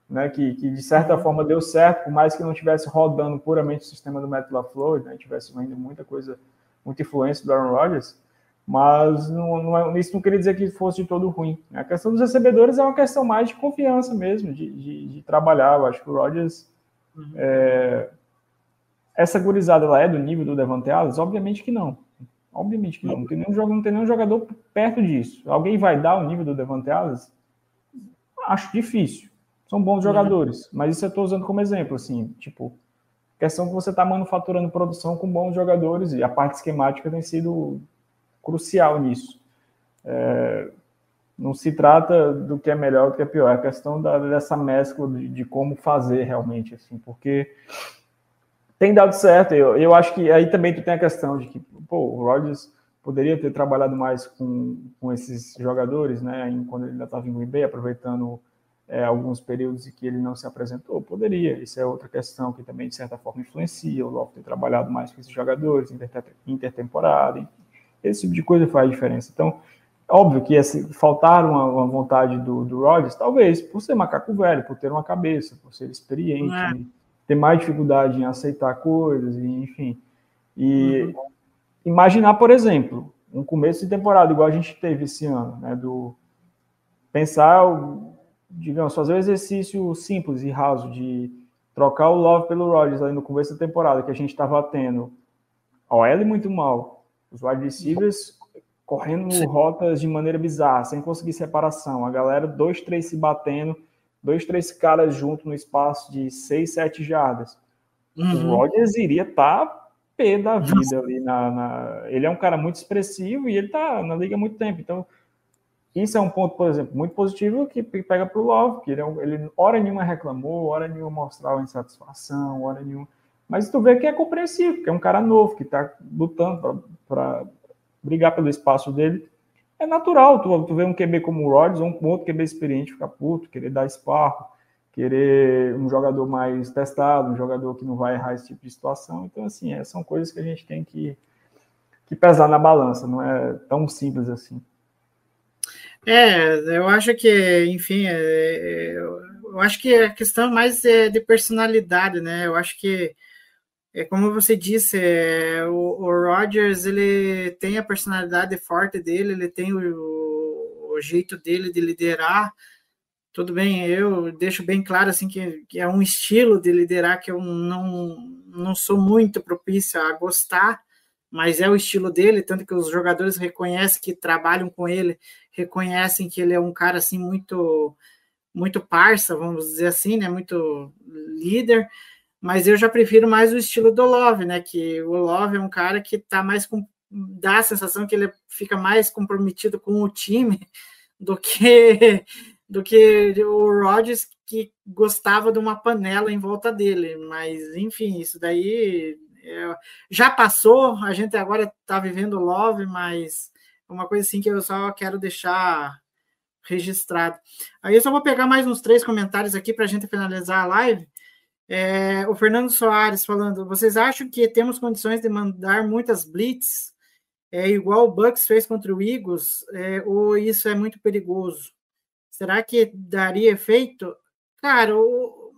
né, que, que, de certa uhum. forma deu certo, por mais que não estivesse rodando puramente o sistema do método da Flor, né, tivesse ainda muita coisa, muita influência do Aaron Rodgers, mas não, não, é, isso não queria dizer que fosse de todo ruim. A questão dos recebedores é uma questão mais de confiança mesmo, de, de, de trabalhar. Eu acho que o Rodgers, uhum. é, essa gurizada ela é do nível do Devante Adams? Obviamente que não. Obviamente que não. Não tem, nenhum, não tem nenhum jogador perto disso. Alguém vai dar o nível do Devante Adams? Acho difícil. São bons jogadores. Mas isso eu estou usando como exemplo, assim, tipo, questão que você está manufaturando produção com bons jogadores e a parte esquemática tem sido crucial nisso. É, não se trata do que é melhor, do que é pior, é a questão da, dessa mescla de, de, como fazer realmente, assim, porque tem dado certo. Eu, eu acho que aí também tu tem a questão de que pô, o Rodgers poderia ter trabalhado mais com, com esses jogadores, né, em, quando ele ainda estava em Green Bay, aproveitando é, alguns períodos em que ele não se apresentou, poderia. Isso é outra questão que também, de certa forma, influencia. O Love ter trabalhado mais com esses jogadores, intertemporada, esse tipo de coisa faz diferença. Então, óbvio que esse, faltar uma, uma vontade do, do Rodgers, talvez, por ser macaco velho, por ter uma cabeça, por ser experiente, é. né, ter mais dificuldade em aceitar coisas, e, enfim. E uhum. imaginar, por exemplo, um começo de temporada igual a gente teve esse ano, né, do pensar, digamos, fazer um exercício simples e raso de trocar o Love pelo Rodgers ali no começo da temporada, que a gente estava tendo a OL muito mal, os wide receivers correndo Sim. rotas de maneira bizarra, sem conseguir separação, a galera dois, três se batendo, dois, três caras juntos no espaço de seis, sete jardas. Uhum. O Rodgers iria estar tá pé da vida ali na, na, Ele é um cara muito expressivo e ele tá na liga há muito tempo. Então, isso é um ponto, por exemplo, muito positivo que pega para o Love, que ele, é ele hora nenhuma reclamou, hora nenhuma mostrava insatisfação, hora nenhuma. Mas tu vê que é compreensível, que é um cara novo, que está lutando para brigar pelo espaço dele é natural tu, tu ver um QB como o Rodgers ou um outro QB experiente ficar puto, querer dar esparro, querer um jogador mais testado, um jogador que não vai errar esse tipo de situação. Então, assim, é, são coisas que a gente tem que, que pesar na balança, não é tão simples assim. É, eu acho que, enfim, é, é eu acho que a questão mais é de personalidade, né? Eu acho que é como você disse, é, o, o Rogers ele tem a personalidade forte dele, ele tem o, o, jeito dele de liderar. Tudo bem, eu deixo bem claro assim que, que, é um estilo de liderar que eu não, não sou muito propício a gostar, mas é o estilo dele, tanto que os jogadores reconhecem que trabalham com ele, reconhecem que ele é um cara assim muito muito parça, vamos dizer assim, né, muito líder mas eu já prefiro mais o estilo do Love, né? Que o Love é um cara que tá mais com dá a sensação que ele fica mais comprometido com o time do que do que o Rodgers que gostava de uma panela em volta dele, mas enfim, isso daí é, já passou, a gente agora está vivendo Love, mas é uma coisa assim que eu só quero deixar registrado. Aí eu só vou pegar mais uns três comentários aqui para a gente finalizar a live. É, o Fernando Soares falando: vocês acham que temos condições de mandar muitas blitz, é, igual o Bucks fez contra o Eagles, é, ou isso é muito perigoso? Será que daria efeito? Cara, o,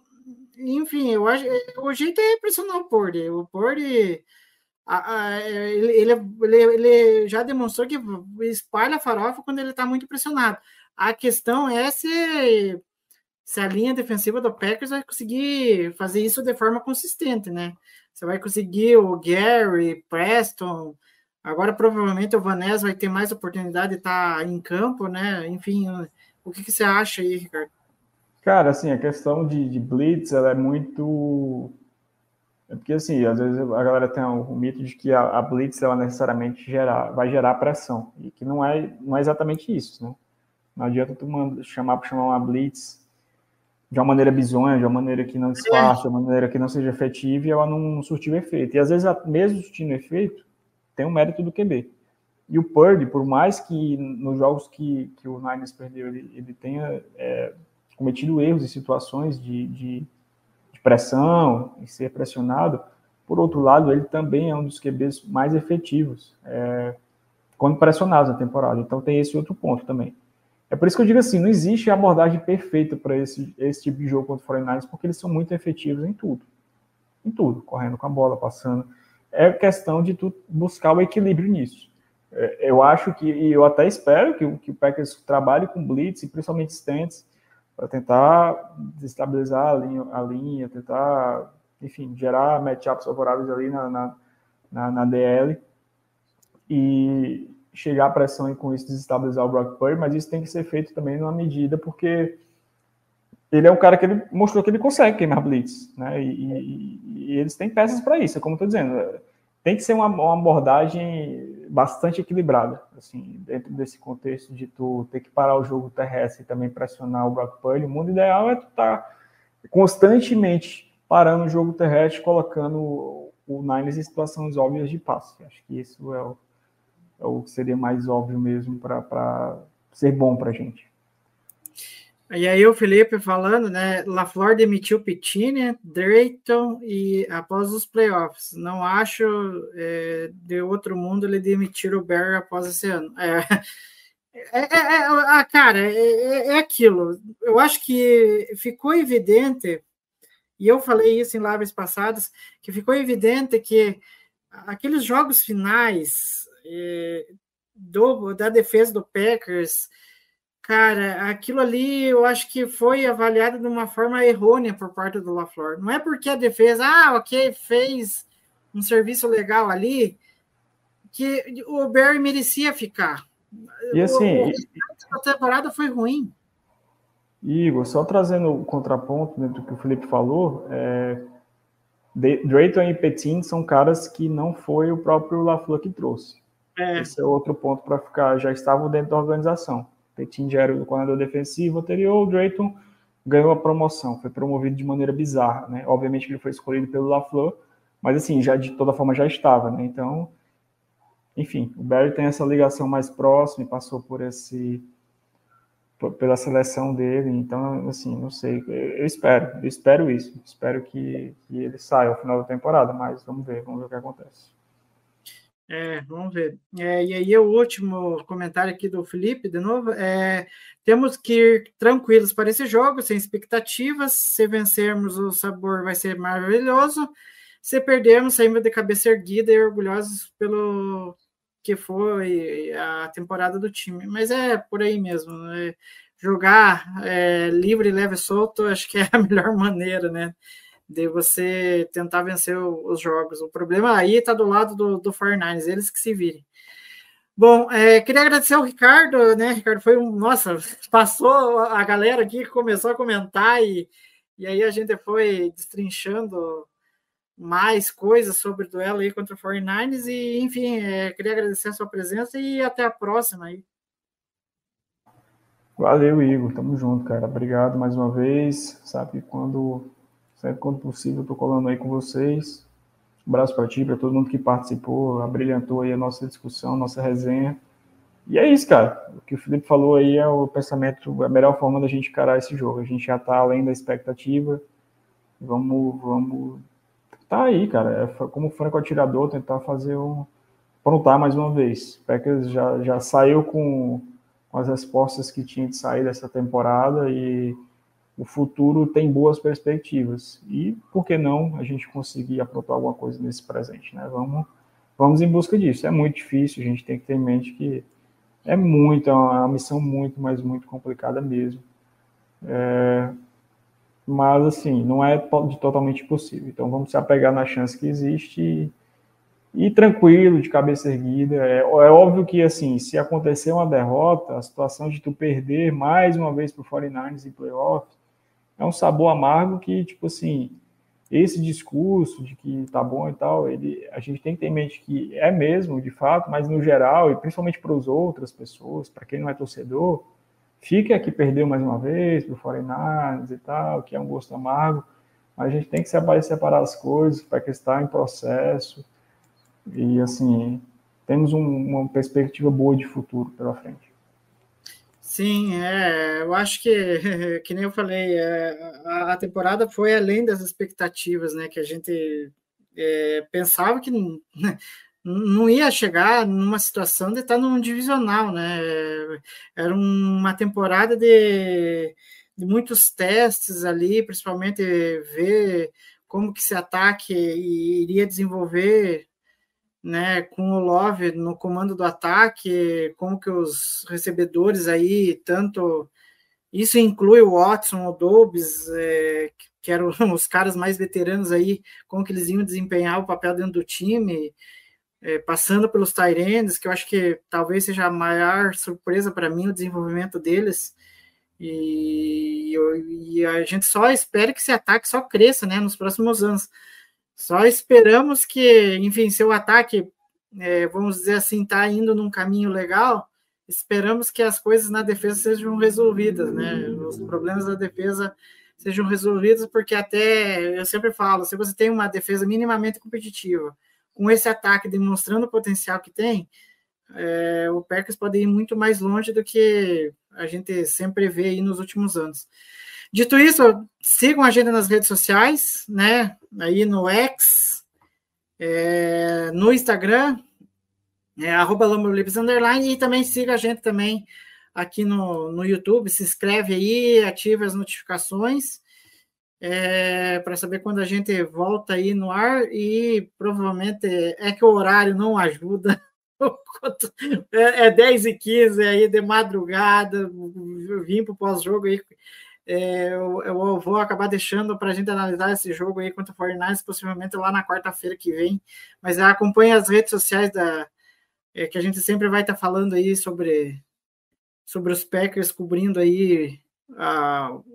enfim, eu acho, o jeito é pressionar o Porde. O Porde, ele, ele, ele, já demonstrou que espalha farofa quando ele está muito pressionado. A questão é se, se a linha defensiva do Packers vai conseguir fazer isso de forma consistente, né? Você vai conseguir o Gary, Preston, agora provavelmente o Vanessa vai ter mais oportunidade de estar tá em campo, né? Enfim, o que, que você acha aí, Ricardo? Cara, assim, a questão de, de blitz, ela é muito é porque, assim, às vezes a galera tem o, mito de que a, a blitz, ela necessariamente gerar, vai gerar pressão, e que não é, não é exatamente isso, né? Não adianta tu chamar para chamar uma blitz de uma maneira bizonha, de uma maneira que não disfarce, de uma maneira que não seja efetiva e ela não surtiu efeito. E às vezes, mesmo surtindo efeito, tem o um mérito do QB. E o Purdy, por mais que nos jogos que, que o Niners perdeu, ele, ele tenha é, cometido erros em situações de, de de pressão e ser pressionado. Por outro lado, ele também é um dos QBs mais efetivos é, quando pressionados na temporada. Então tem esse outro ponto também. É por isso que eu digo assim, não existe abordagem perfeita para esse, esse tipo de jogo contra o 49ers, porque eles são muito efetivos em tudo. Em tudo, correndo com a bola, passando. É questão de tu buscar o equilíbrio nisso. É, eu acho que, e eu até espero que, que o Packers trabalhe com blitz, e principalmente stance, para tentar desestabilizar a linha, a linha, tentar, enfim, gerar matchups favoráveis ali na, na, na, na DL e chegar à pressão e com isso desestabilizar o Brock Purdy, mas isso tem que ser feito também numa medida, porque ele é um cara que ele mostrou que ele consegue queimar blitz, né? E, e, e eles têm peças para isso, é como eu estou dizendo. Tem que ser uma, uma abordagem bastante equilibrada, assim, dentro desse contexto de tu ter que parar o jogo terrestre e também pressionar o Brock Purdy. O mundo ideal é tu estar tá constantemente parando o jogo terrestre, colocando o Niners em situações óbvias de passe. Acho que isso é o, é o que seria mais óbvio mesmo para ser bom para a gente. E aí o Felipe falando, né? LaFleur demitiu Pittini, Drayton e após os playoffs. Não acho é, de outro mundo ele demitir o Barry após esse ano. É, é, é, é ah, cara, é, é, é, aquilo. Eu acho que ficou evidente, e eu falei isso em lives passadas, que ficou evidente que aqueles jogos finais do, da defesa do Packers Cara, aquilo ali eu acho que foi avaliado de uma forma errônea por parte do LaFleur. Não é porque a defesa, ah, ok, fez um serviço legal ali, que o Barry merecia ficar. E assim. O, a temporada foi ruim. Igor, só trazendo o contraponto dentro do que o Felipe falou, é, Drayton e Petin são caras que não foi o próprio LaFleur que trouxe. É. Esse é outro ponto para ficar, já estavam dentro da organização. Petin já era o coordenador defensivo anterior, o Drayton ganhou a promoção, foi promovido de maneira bizarra, né? Obviamente ele foi escolhido pelo LaFleur, mas assim, já de toda forma já estava, né? Então, enfim, o Barry tem essa ligação mais próxima e passou por esse pela seleção dele, então assim, não sei, eu espero, eu espero isso, espero que, que ele saia ao final da temporada, mas vamos ver, vamos ver o que acontece. É, vamos ver. É, e aí, o último comentário aqui do Felipe, de novo, é, temos que ir tranquilos para esse jogo, sem expectativas. Se vencermos, o sabor vai ser maravilhoso. Se perdermos, saímos de cabeça erguida e orgulhosos pelo que foi a temporada do time. Mas é por aí mesmo. Né? Jogar é, livre, leve e solto, acho que é a melhor maneira, né? De você tentar vencer os jogos. O problema aí está do lado do, do 49 eles que se virem. Bom, é, queria agradecer ao Ricardo, né? Ricardo foi um. Nossa, passou a galera aqui começou a comentar e, e aí a gente foi destrinchando mais coisas sobre o duelo aí contra o 49ers e, enfim, é, queria agradecer a sua presença e até a próxima aí. Valeu, Igor. Tamo junto, cara. Obrigado mais uma vez. Sabe, quando Sempre quando possível, estou colando aí com vocês. Um abraço para ti, para todo mundo que participou, abrilhantou aí a nossa discussão, nossa resenha. E é isso, cara. O que o Felipe falou aí é o pensamento, a melhor forma da gente encarar esse jogo. A gente já está além da expectativa. Vamos, vamos. Tá aí, cara. É como franco atirador, tentar fazer um. Aprontar mais uma vez. Packers já, já saiu com, com as respostas que tinha de sair dessa temporada e o futuro tem boas perspectivas. E por que não a gente conseguir aprontar alguma coisa nesse presente, né? Vamos, vamos em busca disso. É muito difícil, a gente tem que ter em mente que é muito, é uma missão muito, mas muito complicada mesmo. É, mas, assim, não é de totalmente possível. Então, vamos se apegar na chance que existe e, e tranquilo, de cabeça erguida. É, é, óbvio que, assim, se acontecer uma derrota, a situação de tu perder mais uma vez para o 49ers em playoff é um sabor amargo que, tipo assim, esse discurso de que tá bom e tal, ele, a gente tem que ter em mente que é mesmo, de fato, mas no geral, e principalmente para as outras pessoas, para quem não é torcedor, fica aqui perdeu mais uma vez para o Foreigners e tal, que é um gosto amargo, mas a gente tem que separar, separar as coisas para que está em processo e, assim, temos um, uma perspectiva boa de futuro pela frente. Sim, é, eu acho que, que nem eu falei, é, a, temporada foi além das expectativas, né? Que a gente é, pensava que não, não ia chegar numa situação de estar num divisional, né? Era uma temporada de, de muitos testes ali, principalmente ver como que esse ataque iria desenvolver né, com o Love no comando do ataque, como que os recebedores aí, tanto isso inclui o Watson, o Dobbs, é, que eram os caras mais veteranos aí, como que eles iam desempenhar o papel dentro do time, é, passando pelos Tyrands, que eu acho que talvez seja a maior surpresa para mim o desenvolvimento deles. E, e, a gente só espera que esse ataque só cresça né, nos próximos anos. Só esperamos que, enfim, seu ataque, é, vamos dizer assim, está indo num caminho legal. Esperamos que as coisas na defesa sejam resolvidas, né? Os problemas da defesa sejam resolvidos, porque até eu sempre falo, se você tem uma defesa minimamente competitiva, com esse ataque demonstrando o potencial que tem, é, o Packers pode ir muito mais longe do que a gente sempre vê aí nos últimos anos. Dito isso, sigam a gente nas redes sociais, né? Aí no X, é, no Instagram, é, arroba underline, e também siga a gente também aqui no, no YouTube, se inscreve aí, ative as notificações é, para saber quando a gente volta aí no ar e provavelmente é que o horário não ajuda. é, é 10 e 15 aí de madrugada, vim para o pós-jogo aí é, eu, eu, vou acabar deixando para a gente analisar esse jogo aí contra o Fortnite, possivelmente lá na quarta-feira que vem. Mas acompanhe as redes sociais da, é, que a gente sempre vai estar tá falando aí sobre, sobre os Packers, cobrindo aí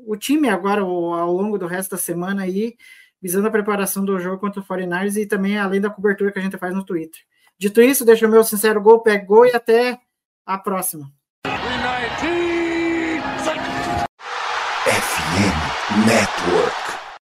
o time agora ao longo do resto da semana aí, visando a preparação do jogo contra o 49 e também além da cobertura que a gente faz no Twitter. Dito isso, deixo o meu sincero gol, pega gol e até a próxima. Net